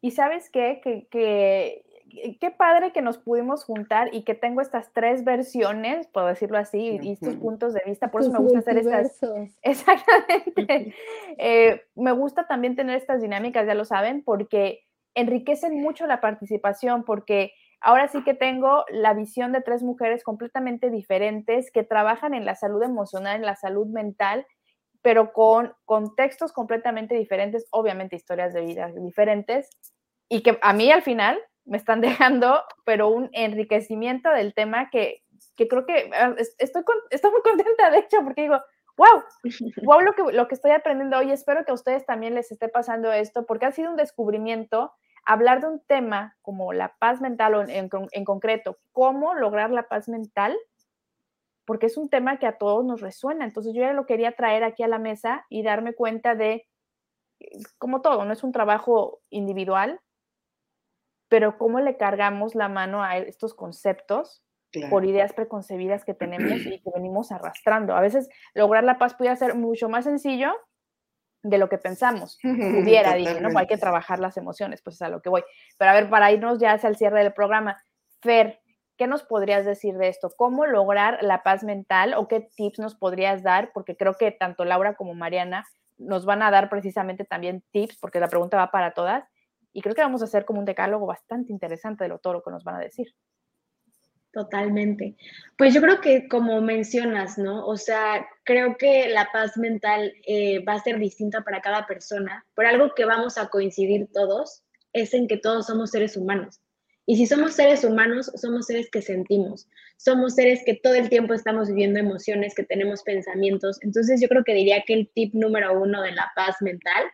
Y sabes qué, que, que, qué padre que nos pudimos juntar y que tengo estas tres versiones, puedo decirlo así, y estos puntos de vista, por eso me gusta hacer estas... Exactamente. Eh, me gusta también tener estas dinámicas, ya lo saben, porque enriquecen mucho la participación, porque ahora sí que tengo la visión de tres mujeres completamente diferentes que trabajan en la salud emocional, en la salud mental, pero con contextos completamente diferentes, obviamente historias de vida diferentes, y que a mí al final me están dejando, pero un enriquecimiento del tema que, creo que ah, estoy, estoy muy contenta, de hecho, porque digo, wow, wow lo que, lo que estoy aprendiendo hoy, espero que a ustedes también les esté pasando esto, porque ha sido un descubrimiento hablar de un tema como la paz mental o en, concreto, cómo lograr la paz mental, porque es un tema que a todos nos resuena. Entonces yo ya lo quería traer aquí a la mesa y darme cuenta de, como todo, no es un trabajo individual, pero cómo le cargamos la mano a estos conceptos por ideas preconcebidas que tenemos y que venimos arrastrando. A veces lograr la paz puede ser mucho más sencillo de lo que pensamos. Pudiera, dije, ¿no? Hay que trabajar las emociones, pues es a lo que voy. Pero a ver, para irnos ya hacia el cierre del programa, Fer, ¿qué nos podrías decir de esto? ¿Cómo lograr la paz mental o qué tips nos podrías dar? Porque creo que tanto Laura como Mariana nos van a dar precisamente también tips, porque la pregunta va para todas. Y creo que vamos a hacer como un decálogo bastante interesante de lo todo lo que nos van a decir. Totalmente. Pues yo creo que como mencionas, ¿no? O sea, creo que la paz mental eh, va a ser distinta para cada persona, pero algo que vamos a coincidir todos es en que todos somos seres humanos. Y si somos seres humanos, somos seres que sentimos, somos seres que todo el tiempo estamos viviendo emociones, que tenemos pensamientos. Entonces yo creo que diría que el tip número uno de la paz mental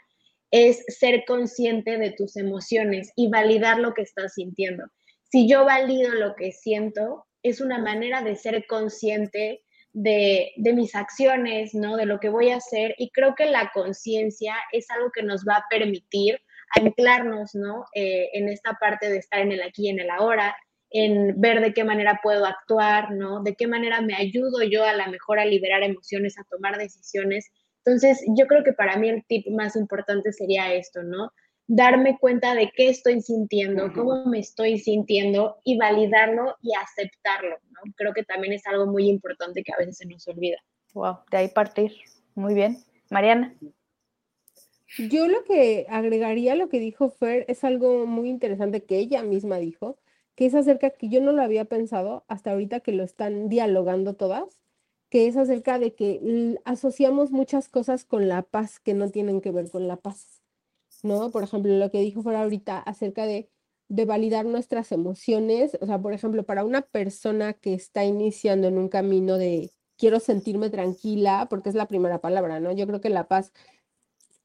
es ser consciente de tus emociones y validar lo que estás sintiendo si yo valido lo que siento, es una manera de ser consciente de, de, mis acciones, ¿no? De lo que voy a hacer. Y creo que la conciencia es algo que nos va a permitir anclarnos, ¿no? Eh, en esta parte de estar en el aquí y en el ahora, en ver de qué manera puedo actuar, ¿no? De qué manera me ayudo yo a la mejor a liberar emociones, a tomar decisiones. Entonces, yo creo que para mí el tip más importante sería esto, ¿no? Darme cuenta de qué estoy sintiendo, cómo me estoy sintiendo y validarlo y aceptarlo, ¿no? Creo que también es algo muy importante que a veces se nos olvida. Wow, de ahí partir. Muy bien. Mariana. Yo lo que agregaría lo que dijo Fer es algo muy interesante que ella misma dijo, que es acerca que yo no lo había pensado hasta ahorita que lo están dialogando todas, que es acerca de que asociamos muchas cosas con la paz que no tienen que ver con la paz, ¿no? Por ejemplo, lo que dijo Fer ahorita acerca de, de validar nuestras emociones, o sea, por ejemplo, para una persona que está iniciando en un camino de quiero sentirme tranquila, porque es la primera palabra, ¿no? Yo creo que la paz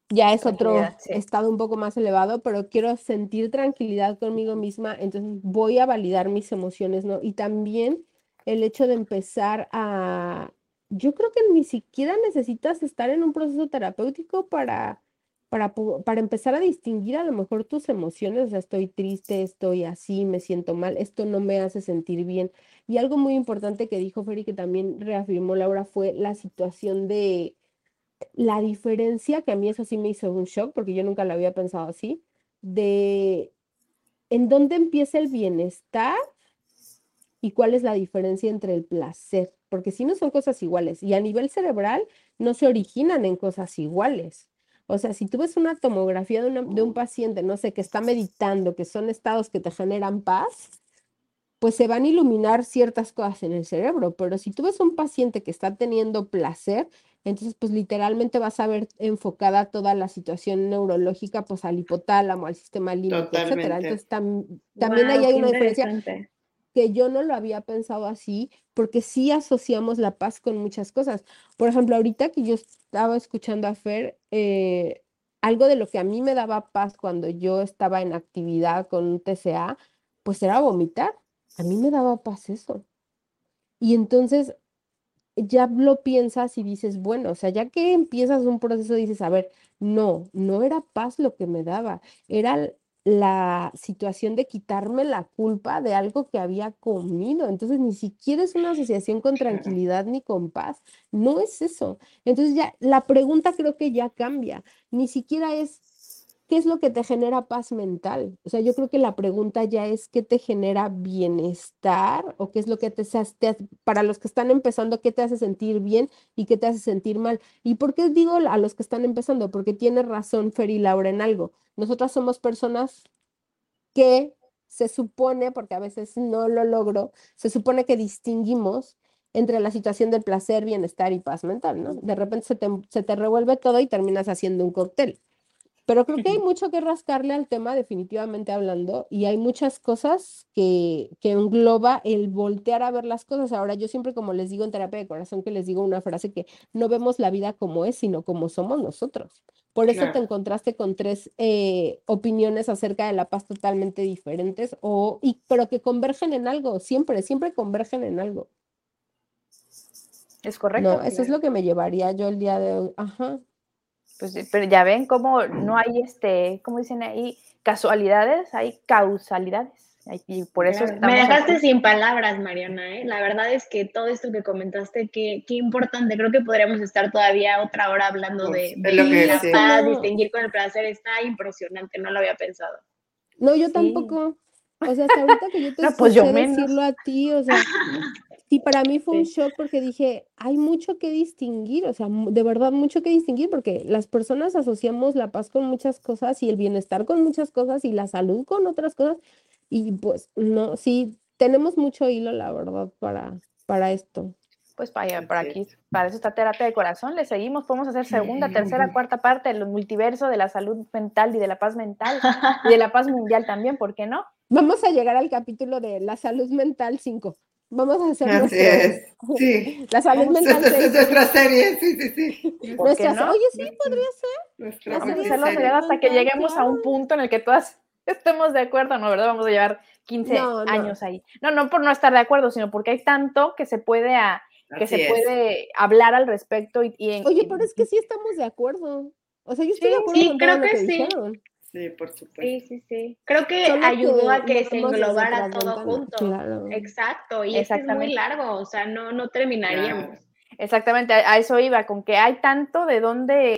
ya es otro estado un poco más elevado, pero quiero sentir tranquilidad conmigo misma, entonces voy a validar mis emociones, ¿no? Y también el hecho de empezar a, yo creo que ni siquiera necesitas estar en un proceso terapéutico para, para, para empezar a distinguir a lo mejor tus emociones, o sea, estoy triste, estoy así, me siento mal, esto no me hace sentir bien. Y algo muy importante que dijo Feri, que también reafirmó Laura, fue la situación de la diferencia, que a mí eso sí me hizo un shock, porque yo nunca lo había pensado así, de en dónde empieza el bienestar y cuál es la diferencia entre el placer, porque si no son cosas iguales y a nivel cerebral no se originan en cosas iguales. O sea, si tú ves una tomografía de, de un paciente, no sé, que está meditando, que son estados que te generan paz, pues se van a iluminar ciertas cosas en el cerebro, pero si tú ves un paciente que está teniendo placer, entonces, pues literalmente vas a ver enfocada toda la situación neurológica, pues al hipotálamo, al sistema límbico, etcétera. Entonces, también ahí hay una diferencia que yo no lo había pensado así, porque sí asociamos la paz con muchas cosas. Por ejemplo, ahorita que yo estaba escuchando a Fer, eh, algo de lo que a mí me daba paz cuando yo estaba en actividad con un TCA, pues era vomitar. A mí me daba paz eso. Y entonces ya lo piensas y dices, bueno, o sea, ya que empiezas un proceso, dices, a ver, no, no era paz lo que me daba, era la situación de quitarme la culpa de algo que había comido. Entonces, ni siquiera es una asociación con tranquilidad ni con paz, no es eso. Entonces, ya la pregunta creo que ya cambia, ni siquiera es ¿qué es lo que te genera paz mental? O sea, yo creo que la pregunta ya es qué te genera bienestar o qué es lo que te, hace, para los que están empezando, qué te hace sentir bien y qué te hace sentir mal. ¿Y por qué digo a los que están empezando? Porque tiene razón Fer y Laura en algo. Nosotras somos personas que se supone, porque a veces no lo logro, se supone que distinguimos entre la situación del placer, bienestar y paz mental, ¿no? De repente se te, se te revuelve todo y terminas haciendo un cóctel. Pero creo que hay mucho que rascarle al tema, definitivamente hablando, y hay muchas cosas que, que engloba el voltear a ver las cosas. Ahora, yo siempre, como les digo en terapia de corazón, que les digo una frase que no vemos la vida como es, sino como somos nosotros. Por eso te encontraste con tres eh, opiniones acerca de la paz totalmente diferentes, o, y, pero que convergen en algo, siempre, siempre convergen en algo. Es correcto. No, eso es lo que me llevaría yo el día de hoy. Ajá. Pues, pero ya ven cómo no hay, este, ¿cómo dicen ahí? Casualidades, hay causalidades. Y por eso Me dejaste sin palabras, Mariana. ¿eh? La verdad es que todo esto que comentaste, qué, qué importante. Creo que podríamos estar todavía otra hora hablando de, de, lo que la paz, distinguir con el placer. Está impresionante, no lo había pensado. No, yo tampoco. O sea, hasta ahorita que yo te no, pues yo decirlo a ti, o sea, y para mí fue un shock porque dije, hay mucho que distinguir, o sea, de verdad mucho que distinguir porque las personas asociamos la paz con muchas cosas y el bienestar con muchas cosas y la salud con otras cosas y pues no, sí, tenemos mucho hilo, la verdad, para, para esto. Pues vaya, por aquí, para eso está terapia de corazón, le seguimos, podemos hacer segunda, tercera, cuarta parte del multiverso de la salud mental y de la paz mental y de la paz mundial también, ¿por qué no? Vamos a llegar al capítulo de la salud mental 5. Vamos a hacer Así es. Sí. La salud mental. Es nuestra serie, sí, sí, sí. Nuestra, no? Oye, sí, podría ser. Vamos a hacerlo hasta que lleguemos a un punto en el que todas estemos de acuerdo, ¿no? ¿Verdad? Vamos a llevar 15 años ahí. No, no por no estar de acuerdo, sino porque hay tanto que se puede a, que se puede hablar al respecto. Y, Oye, pero es que sí estamos de acuerdo. O sea, yo estoy de acuerdo sí, creo que, sí. Sí, por supuesto. Sí, sí, sí. Creo que ayudó a que se englobara todo junto. Exacto, y es muy largo, o sea, no, no terminaríamos. Exactamente, a eso iba, con que hay tanto de dónde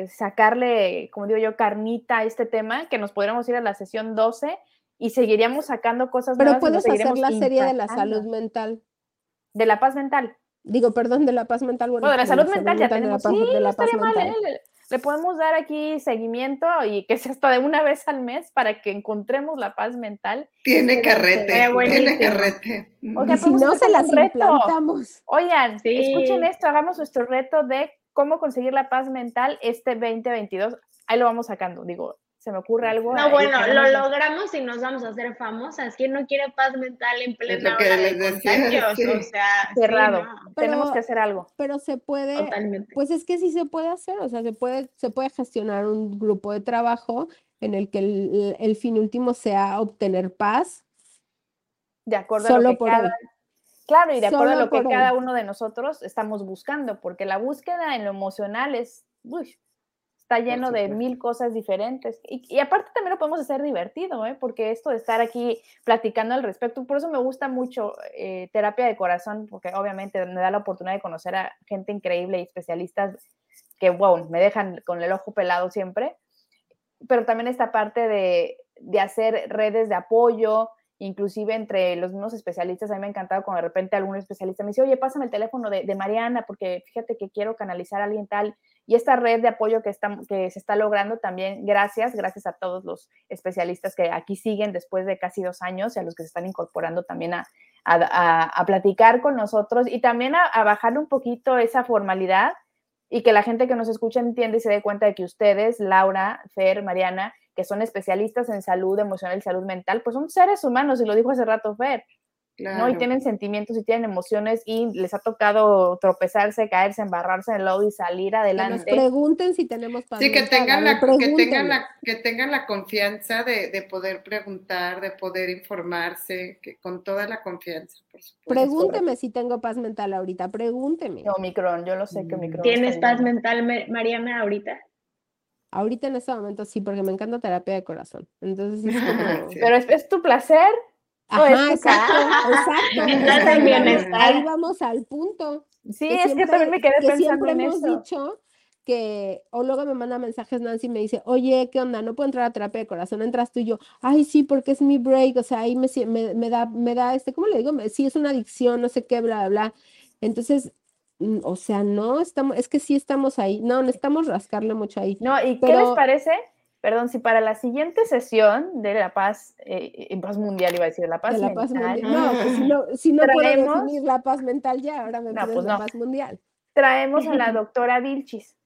eh, sacarle, como digo yo, carnita a este tema, que nos podríamos ir a la sesión 12 y seguiríamos sacando cosas Pero puedes hacer la serie de la salud mental. De la paz mental. Digo, perdón, de la paz mental. Bueno, de la salud mental ya tenemos. De la paz, de la paz mental. ¿eh? Le podemos dar aquí seguimiento y que sea hasta de una vez al mes para que encontremos la paz mental. Tiene carrete, tiene carrete. O si no se las implantamos. Oigan, escuchen esto, hagamos nuestro reto de cómo conseguir la paz mental este 2022. Ahí lo vamos sacando, digo, se me ocurre algo. No, bueno, lo logramos y nos vamos a hacer famosas. ¿Quién no quiere paz mental en plena hora de contagios? O sea, cerrado. Tenemos que hacer algo. Pero se puede, Totalmente. pues es que sí se puede hacer, o sea, se puede, se puede gestionar un grupo de trabajo en el que el, fin último sea obtener paz. De acuerdo a lo que cada, Claro, y de acuerdo a lo que cada uno de nosotros estamos buscando, porque la búsqueda en lo emocional es, uy, está lleno de mil cosas diferentes. Y, aparte también lo podemos hacer divertido, ¿eh? porque esto de estar aquí platicando al respecto, por eso me gusta mucho eh, terapia de corazón, porque obviamente me da la oportunidad de conocer a gente increíble y especialistas que, wow, me dejan con el ojo pelado siempre. Pero también esta parte de, de hacer redes de apoyo, inclusive entre los mismos especialistas, a mí me ha encantado cuando de repente algún especialista me dice, oye, pásame el teléfono de, de Mariana, porque fíjate que quiero canalizar a alguien tal, y esta red de apoyo que, que se está logrando también, gracias, gracias a todos los especialistas que aquí siguen después de casi dos años y a los que se están incorporando también a, a, platicar con nosotros y también a, a bajarle un poquito esa formalidad y que la gente que nos escucha entiende y se dé cuenta de que ustedes, Laura, Fer, Mariana, que son especialistas en salud emocional y salud mental, pues son seres humanos, y lo dijo hace rato Fer. ¿No? Y tienen sentimientos y tienen emociones y les ha tocado tropezarse, caerse, embarrarse en el lodo y salir adelante. Que nos pregunten si tenemos paz Sí, que tengan, la, que tengan la, que tengan la confianza de, de, poder preguntar, de poder informarse, que con toda la confianza, por supuesto. Pregúnteme si tengo paz mental ahorita, pregúnteme. No, Micron, yo lo sé que Micron. ¿Tienes paz mental, Mariana, ahorita? Ahorita en este momento sí, porque me encanta terapia de corazón. Entonces, Pero es tu placer. Ajá, exacto, exacto. Ahí vamos al punto. Sí, es que también me quedé pensando siempre hemos dicho que, o luego me manda mensajes Nancy y me dice, oye, ¿qué onda? No puedo entrar a terapia de corazón, entras tú y yo, ay, sí, porque es mi break, o sea, ahí me, me, da, me da, este, ¿cómo le digo? Sí, es una adicción, no sé qué, bla, bla, bla. Entonces, mm, o sea, no, estamos, es que sí estamos ahí, no, necesitamos rascarle mucho ahí. No, ¿y qué les parece? Perdón, si para la siguiente sesión de la paz, eh, en paz mundial iba a decir, la paz, la paz mundial. No, pues si no, si no traemos, puedo definir la paz mental ya, ahora me no, pues la paz mundial. Traemos a la doctora Vilchis.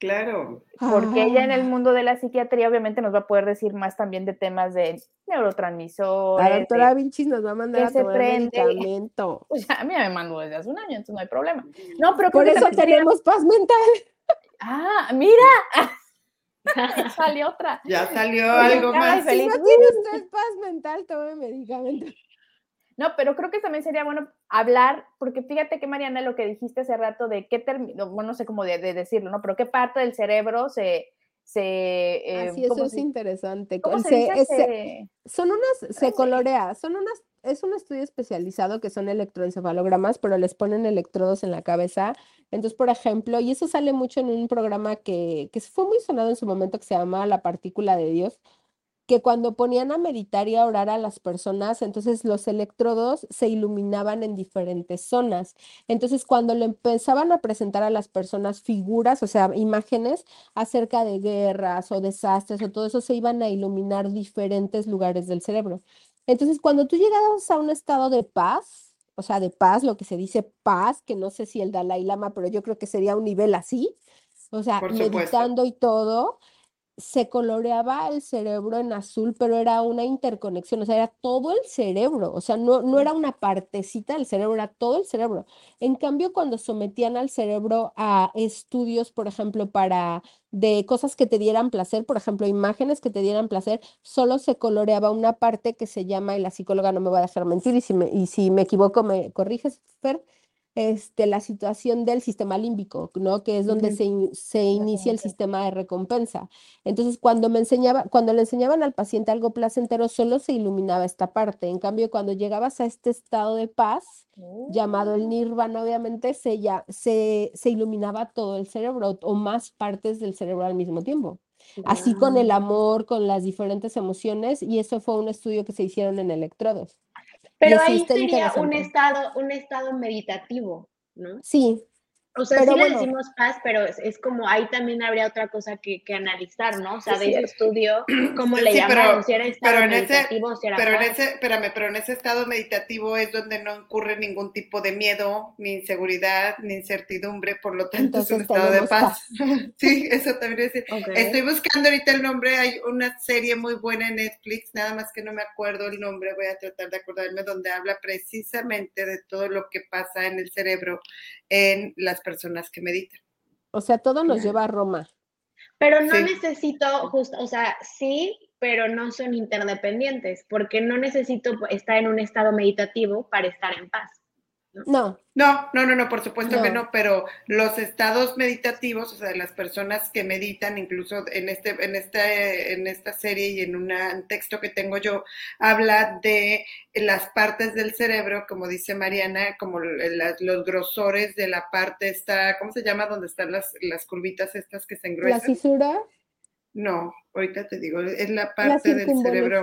Claro. Porque ella en el mundo de la psiquiatría obviamente nos va a poder decir más también de temas de neurotransmisores. La doctora Vilchis nos va a mandar a tomar medicamento. Pues a mí me mandó desde hace un año, entonces no hay problema. No, pero por eso tenemos paz mental. Ah, mira. salió otra. Ya salió algo más. Si no tiene usted paz mental, tome medicamento. No, pero creo que también sería bueno hablar, porque fíjate que Mariana, lo que dijiste hace rato de qué término, bueno, no sé cómo de, decirlo, ¿no? Pero qué parte del cerebro se... se eh, Así, eso es interesante. son unas, se colorea, son unas es un estudio especializado que son electroencefalogramas, pero les ponen electrodos en la cabeza. Entonces, por ejemplo, y eso sale mucho en un programa que, que fue muy sonado en su momento que se llama La Partícula de Dios, que cuando ponían a meditar y a orar a las personas, entonces los electrodos se iluminaban en diferentes zonas. Entonces, cuando le empezaban a presentar a las personas figuras, o sea, imágenes acerca de guerras o desastres o todo eso, se iban a iluminar diferentes lugares del cerebro. Entonces, cuando tú llegas a un estado de paz, o sea, de paz, lo que se dice paz, que no sé si el Dalai Lama, pero yo creo que sería un nivel así, o sea, meditando y todo, se coloreaba el cerebro en azul, pero era una interconexión, o sea, era todo el cerebro, o sea, no, no era una partecita del cerebro, era todo el cerebro. En cambio, cuando sometían al cerebro a estudios, por ejemplo, para de cosas que te dieran placer, por ejemplo, imágenes que te dieran placer, solo se coloreaba una parte que se llama, y la psicóloga no me va a dejar mentir, y si me, y si me equivoco, me corriges, Fer, este, la situación del sistema límbico, ¿no? Que es donde se, se, inicia el sistema de recompensa. Entonces, cuando me enseñaba, cuando le enseñaban al paciente algo placentero, solo se iluminaba esta parte. En cambio, cuando llegabas a este estado de paz, llamado el oh. nirvana, obviamente, se, ya, se, se iluminaba todo el cerebro o más partes del cerebro al mismo tiempo. Así con el amor, con las diferentes emociones, y eso fue un estudio que se hicieron en electrodos. Pero ahí sería un estado, un estado meditativo, ¿no? Sí, o sea, sí le decimos paz, pero es, como ahí también habría otra cosa que, analizar, ¿no? O sea, de ese estudio, ¿cómo le llamaron? si era estado pero meditativo, si era pero en ese, espérame, pero en ese estado meditativo es donde no ocurre ningún tipo de miedo, ni inseguridad, ni incertidumbre, por lo tanto es un estado de paz. sí, eso también es. Estoy buscando ahorita el nombre, hay una serie muy buena en Netflix, nada más que no me acuerdo el nombre, voy a tratar de acordarme, donde habla precisamente de todo lo que pasa en el cerebro en las personas que meditan. O sea, todo nos lleva a Roma. Pero no necesito, justo, o sea, sí, pero no son interdependientes, porque no necesito estar en un estado meditativo para estar en paz. No. No, no, no, no, por supuesto que no, pero los estados meditativos, o sea, de las personas que meditan, incluso en este, en este, en esta serie y en un texto que tengo yo, habla de las partes del cerebro, como dice Mariana, como los grosores de la parte esta, ¿cómo se llama? Donde están las, las curvitas estas que se engruesan. ¿La fisura? No, ahorita te digo, es la parte del cerebro.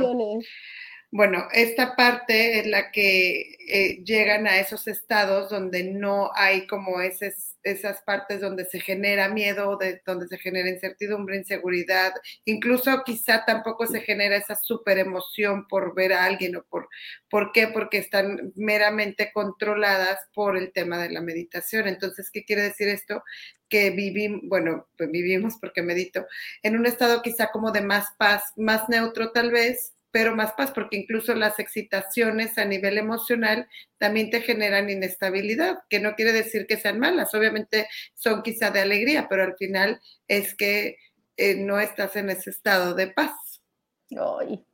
Bueno, esta parte es la que eh, llegan a esos estados donde no hay como esas, esas partes donde se genera miedo, de, donde se genera incertidumbre, inseguridad, incluso quizá tampoco se genera esa super emoción por ver a alguien o por, ¿por qué? Porque están meramente controladas por el tema de la meditación. Entonces, ¿qué quiere decir esto? Que vivimos, bueno, pues vivimos porque medito, en un estado quizá como de más paz, más neutro tal vez, pero más paz, porque incluso las excitaciones a nivel emocional también te generan inestabilidad, que no quiere decir que sean malas, obviamente son quizá de alegría, pero al final es que eh, no estás en ese estado de paz. Ay,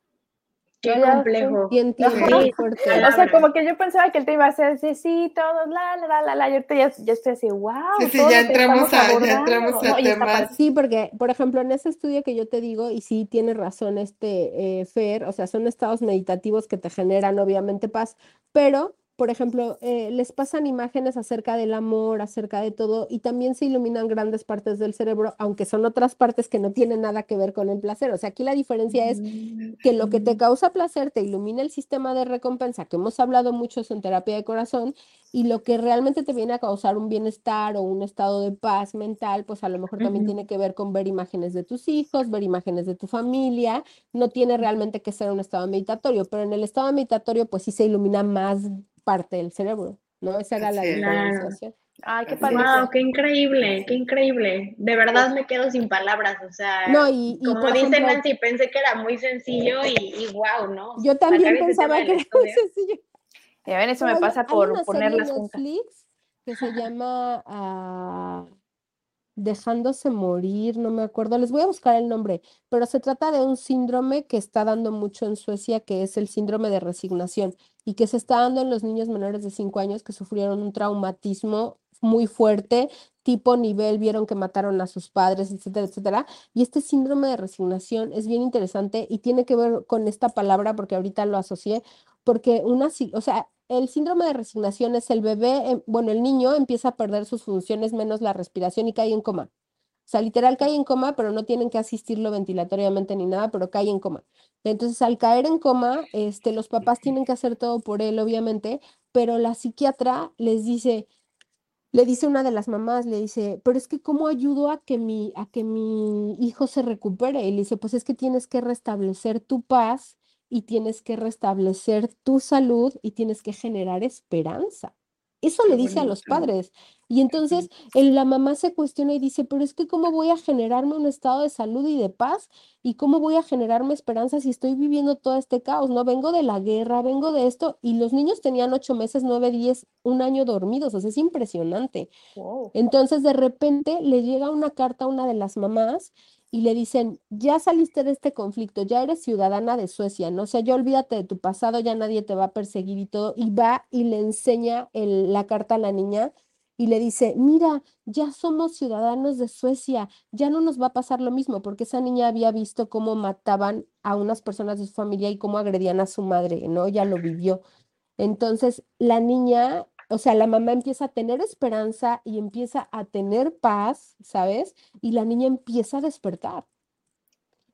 Qué complejo. o sea, como que yo pensaba que el tema iba a ser así, sí, todos, la, la, la, la, yo ya, ya estoy así, wow. Sí, sí, ya entramos, a, ya entramos a temas. Sí, porque, por ejemplo, en ese estudio que yo te digo, y sí tiene razón este eh, Fer, o sea, son estados meditativos que te generan obviamente paz, pero por ejemplo, eh, les pasan imágenes acerca del amor, acerca de todo, y también se iluminan grandes partes del cerebro, aunque son otras partes que no tienen nada que ver con el placer. O sea, aquí la diferencia es que lo que te mm. causa placer te ilumina el sistema de recompensa, que hemos hablado mucho en terapia de corazón, y lo que realmente te viene a causar un bienestar o un estado de paz mental, pues a lo mejor también tiene que ver con ver imágenes de tus hijos, ver imágenes de tu familia, no tiene realmente que ser un estado meditatorio, pero en el estado meditatorio pues sí se ilumina más parte del cerebro, ¿no? Esa era la diferenciación. Ay, qué padre. Wow, qué increíble, qué increíble. De verdad me quedo sin palabras, o sea, no, y, como dice Nancy, pensé que era muy sencillo y, wow, ¿no? Yo también pensaba que era muy sencillo. Y a ver, eso me pasa por ponerlas juntas. Netflix que se llama uh, Dejándose morir, no me acuerdo, les voy a buscar el nombre, pero se trata de un síndrome que está dando mucho en Suecia, que es el síndrome de resignación y que se está dando en los niños menores de 5 años que sufrieron un traumatismo muy fuerte, tipo nivel, vieron que mataron a sus padres, etcétera, etcétera. Y este síndrome de resignación es bien interesante y tiene que ver con esta palabra porque ahorita lo asocié, porque una, o sea, el síndrome de resignación es el bebé, em, bueno, el niño empieza a perder sus funciones menos la respiración y cae en coma. O sea, literal cae en coma, pero no tienen que asistirlo ventilatoriamente ni nada, pero cae en coma. Entonces, al caer en coma, este, los papás tienen que hacer todo por él, obviamente, pero la psiquiatra les dice, le dice una de las mamás, le dice, pero es que ¿cómo ayudo a que mi, a que mi hijo se recupere? Y le dice, pues es que tienes que restablecer tu paz y tienes que restablecer tu salud y tienes que generar esperanza. Eso le dice a los padres. Y entonces la mamá se cuestiona y dice, pero es que ¿cómo voy a generarme un estado de salud y de paz? ¿Y cómo voy a generarme esperanza si estoy viviendo todo este caos? No, vengo de la guerra, vengo de esto. Y los niños tenían ocho meses, nueve, diez, un año dormidos. O sea, es impresionante. Entonces de repente le llega una carta a una de las mamás y le dicen, ya saliste de este conflicto, ya eres ciudadana de Suecia, ¿no? O sea, ya olvídate de tu pasado, ya nadie te va a perseguir y todo, y va y le enseña la carta a la niña y le dice, mira, ya somos ciudadanos de Suecia, ya no nos va a pasar lo mismo, porque esa niña había visto cómo mataban a unas personas de su familia y cómo agredían a su madre, ¿no? Ya lo vivió. Entonces, la niña, o sea, la mamá empieza a tener esperanza y empieza a tener paz, ¿sabes? Y la niña empieza a despertar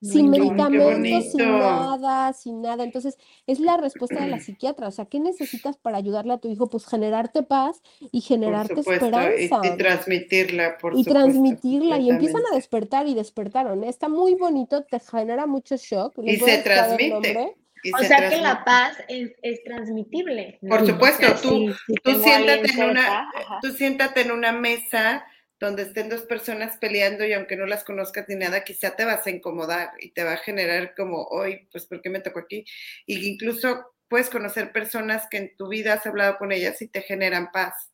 sin medicamentos, sin nada, sin nada. Entonces, es la respuesta de la psiquiatra. O sea, ¿qué necesitas para ayudarle a tu hijo? Pues generarte paz y generarte esperanza. Y, transmitirla, por Y transmitirla. Y empiezan a despertar y despertaron. Está muy bonito, te genera mucho shock. y se transmite. O sea que la paz es, es transmitible. Por supuesto, tú, tú, siéntate en una, tú siéntate en una mesa donde estén dos personas peleando y aunque no las conozcas ni nada, quizá te vas a incomodar y te va a generar como, hoy, pues, ¿por qué me tocó aquí? Y incluso puedes conocer personas que en tu vida has hablado con ellas y te generan paz.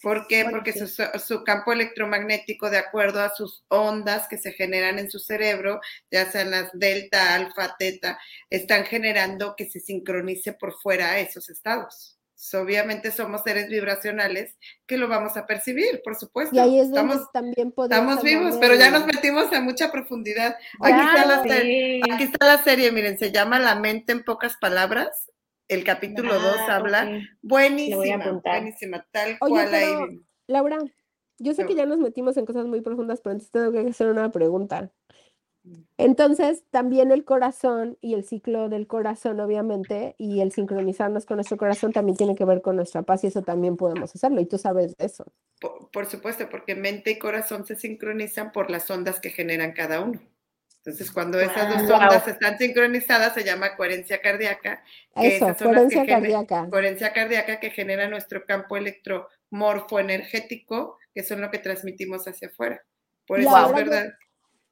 ¿Por qué? Porque su, su, campo electromagnético, de acuerdo a sus ondas que se generan en su cerebro, ya sean las delta, alfa, teta, están generando que se sincronice por fuera a esos estados obviamente somos seres vibracionales que lo vamos a percibir, por supuesto. Y ahí es donde estamos, también Estamos vivos, pero ya nos metimos a mucha profundidad. Aquí, está la serie, aquí está la serie, miren, se llama La mente en pocas palabras. El capítulo 2 ah, habla buenísima, buenísima, tal cual ahí. Laura, yo sé que ya nos metimos en cosas muy profundas, pero antes tengo que hacer una pregunta. Entonces, también el corazón y el ciclo del corazón, obviamente, y el sincronizarnos con nuestro corazón también tiene que ver con nuestra paz y eso también podemos hacerlo. Y tú sabes eso. Por, supuesto, porque mente y corazón se sincronizan por las ondas que generan cada uno. Entonces, cuando esas dos ondas están sincronizadas, se llama coherencia cardíaca. eso, coherencia cardíaca. Coherencia cardíaca que genera nuestro campo electromorfo energético, que son lo que transmitimos hacia afuera. Por eso es verdad.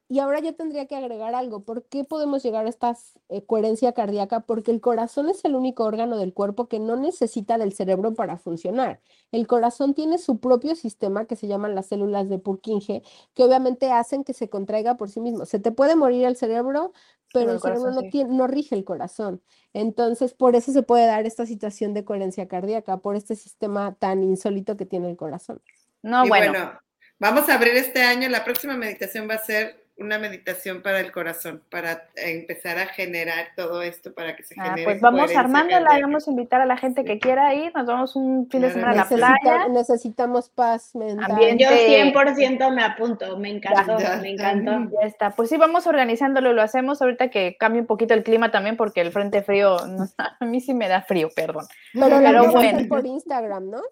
Y ahora yo tendría que agregar algo. ¿Por qué podemos llegar a esta eh, coherencia cardíaca? Porque el corazón es el único órgano del cuerpo que no necesita del cerebro para funcionar. El corazón tiene su propio sistema que se llaman las células de Purkinje, que obviamente hacen que se contraiga por sí mismo. Se te puede morir el cerebro, pero, el, cerebro no, tiene, no rige el corazón. Entonces, por eso se puede dar esta situación de coherencia cardíaca, por este sistema tan insólito que tiene el corazón. No, bueno. bueno. Vamos a abrir este año, la próxima meditación va a ser una meditación para el corazón, para empezar a generar todo esto, para que se ah, genere. Pues vamos armándola y vamos a invitar a la gente que quiera ir, nos vamos un fin de semana a la playa. Necesitamos paz mental. Yo 100% me apunto, me encantó, me encantó. Ya está, pues sí, vamos organizándolo, lo hacemos ahorita que cambie un poquito el clima también, porque el frente frío, a mí sí me da frío, perdón. Pero, Pero bueno. por Instagram, ¿no?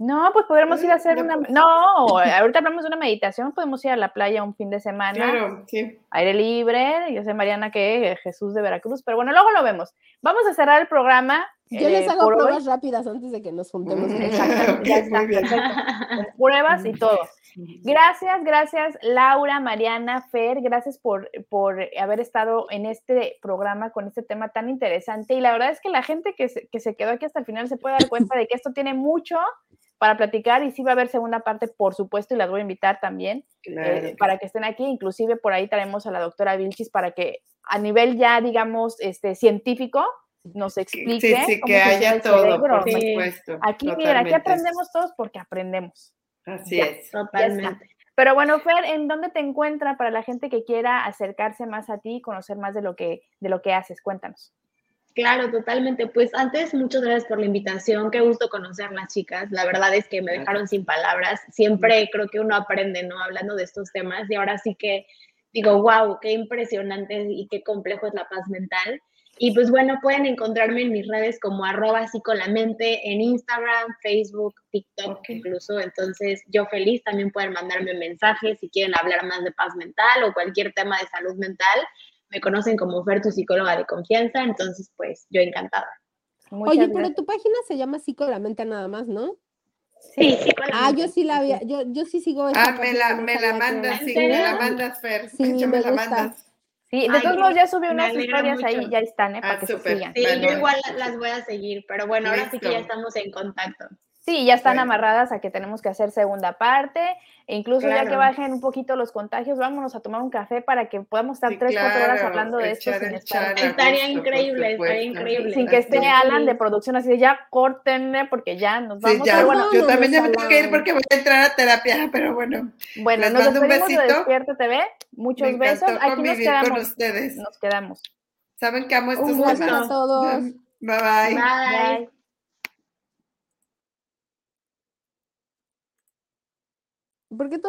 No, pues podremos ir a hacer una. No, ahorita hablamos de una meditación, podemos ir a la playa un fin de semana. Claro, sí. Aire libre. Yo sé, Mariana, que Jesús de Veracruz, pero bueno, luego lo vemos. Vamos a cerrar el programa. Yo les eh, hago pruebas rápidas antes de que nos juntemos. ya está, pruebas y todo. Gracias, gracias, Laura, Mariana, Fer, gracias por, por haber estado en este programa con este tema tan interesante. Y la verdad es que la gente que se, que se quedó aquí hasta el final se puede dar cuenta de que esto tiene mucho para platicar y sí va a haber segunda parte, por supuesto, y las voy a invitar también eh, para que estén aquí. Inclusive por ahí traemos a la doctora Vilchis para que a nivel ya, digamos, este, científico, nos explique. Sí, sí, que haya todo, por supuesto. Aquí, mira, aquí aprendemos todos porque aprendemos. Así es. Totalmente. Pero bueno, Fer, ¿en dónde te encuentra para la gente que quiera acercarse más a ti y conocer más de lo que, de lo que haces? Cuéntanos. Claro, totalmente. Pues antes, muchas gracias por la invitación. Qué gusto conocer las chicas. La verdad es que me dejaron sin palabras. Siempre creo que uno aprende, ¿no? Hablando de estos temas. Y ahora sí que digo, wow, qué impresionante y qué complejo es la paz mental. Y pues bueno, pueden encontrarme en mis redes como arroba psicolamente en Instagram, Facebook, TikTok incluso. Entonces, yo feliz también pueden mandarme mensajes si quieren hablar más de paz mental o cualquier tema de salud mental me conocen como Fer, tu psicóloga de confianza, entonces pues yo encantada. Oye, pero tu página se llama Psicolamente nada más, ¿no? Sí, sí. Ah, yo sí la había, yo, yo sí sigo Ah, me la, me la mandas, sí, me la mandas, Fer. Sí, me, la mandas. Sí, de todos modos ya subí unas historias ahí, ya están, ¿eh? Para ah, que se sigan. Sí, yo igual las voy a seguir, pero bueno, ahora sí que ya estamos en contacto. Sí, ya están amarradas a que tenemos que hacer segunda parte. E incluso ya que bajen un poquito los contagios, vámonos a tomar un café para que podamos estar tres, cuatro horas hablando de esto. Sin estaría increíble, estaría increíble. Sin que esté Alan de producción así de ya córtenme porque ya nos vamos. Sí, bueno, yo también ya me tengo que ir porque voy a entrar a terapia, pero bueno. Bueno, nos despedimos de Despierta TV. Muchos besos. Aquí nos quedamos. Con ustedes. Nos quedamos. Saben que amo estos un a todos. Bye bye. Bye. ¿Por qué